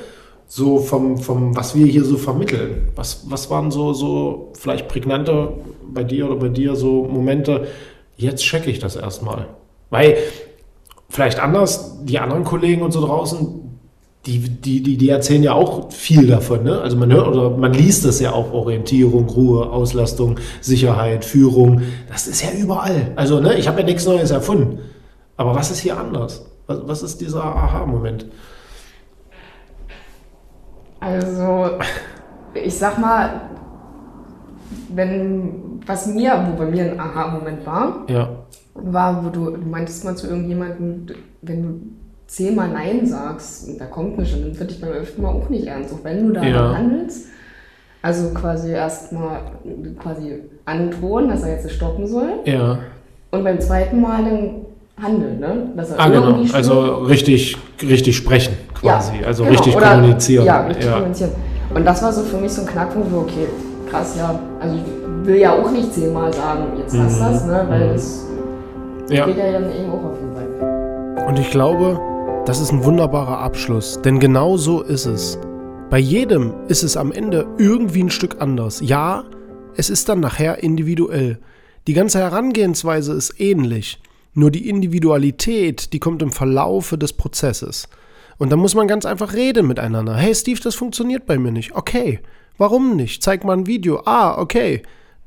Speaker 1: so vom, vom, was wir hier so vermitteln. Was, was waren so, so vielleicht prägnante bei dir oder bei dir so Momente? Jetzt checke ich das erstmal. Weil vielleicht anders, die anderen Kollegen und so draußen, die, die, die, die erzählen ja auch viel davon. Ne? Also man hört oder man liest das ja auch, Orientierung, Ruhe, Auslastung, Sicherheit, Führung. Das ist ja überall. Also ne, ich habe ja nichts Neues erfunden. Aber was ist hier anders? Was, was ist dieser Aha-Moment?
Speaker 3: Also, ich sag mal, wenn, was mir, wo bei mir ein Aha-Moment war, ja. war, wo du, du meintest mal zu irgendjemandem, wenn du zehnmal Nein sagst, da kommt nicht und dann wird dich beim öften Mal auch nicht ernst, auch wenn du da ja. handelst. Also quasi erstmal quasi androhen, dass er jetzt stoppen soll. Ja. Und beim zweiten Mal dann handeln, ne?
Speaker 1: Dass er ah, genau. Also richtig, richtig sprechen quasi. Ja, also genau. richtig Oder, kommunizieren. Ja, richtig ja. kommunizieren.
Speaker 3: Und das war so für mich so ein Knackpunkt, wo, okay, krass, ja, also ich will ja auch nicht zehnmal sagen, jetzt mhm. hast das, ne? Weil mhm. das ja. geht ja dann eben auch auf jeden Fall.
Speaker 1: Und ich glaube, das ist ein wunderbarer Abschluss, denn genau so ist es. Bei jedem ist es am Ende irgendwie ein Stück anders. Ja, es ist dann nachher individuell. Die ganze Herangehensweise ist ähnlich, nur die Individualität, die kommt im Verlaufe des Prozesses. Und da muss man ganz einfach reden miteinander. Hey Steve, das funktioniert bei mir nicht. Okay, warum nicht? Zeig mal ein Video. Ah, okay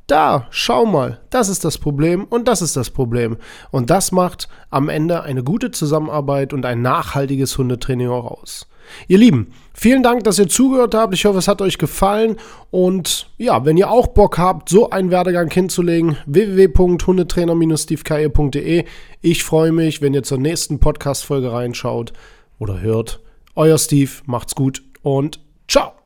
Speaker 1: da, schau mal, das ist das Problem und das ist das Problem. Und das macht am Ende eine gute Zusammenarbeit und ein nachhaltiges Hundetraining auch aus. Ihr Lieben, vielen Dank, dass ihr zugehört habt. Ich hoffe, es hat euch gefallen. Und ja, wenn ihr auch Bock habt, so einen Werdegang hinzulegen, www.hundetrainer-steveke.de. Ich freue mich, wenn ihr zur nächsten Podcast-Folge reinschaut oder hört. Euer Steve, macht's gut und ciao!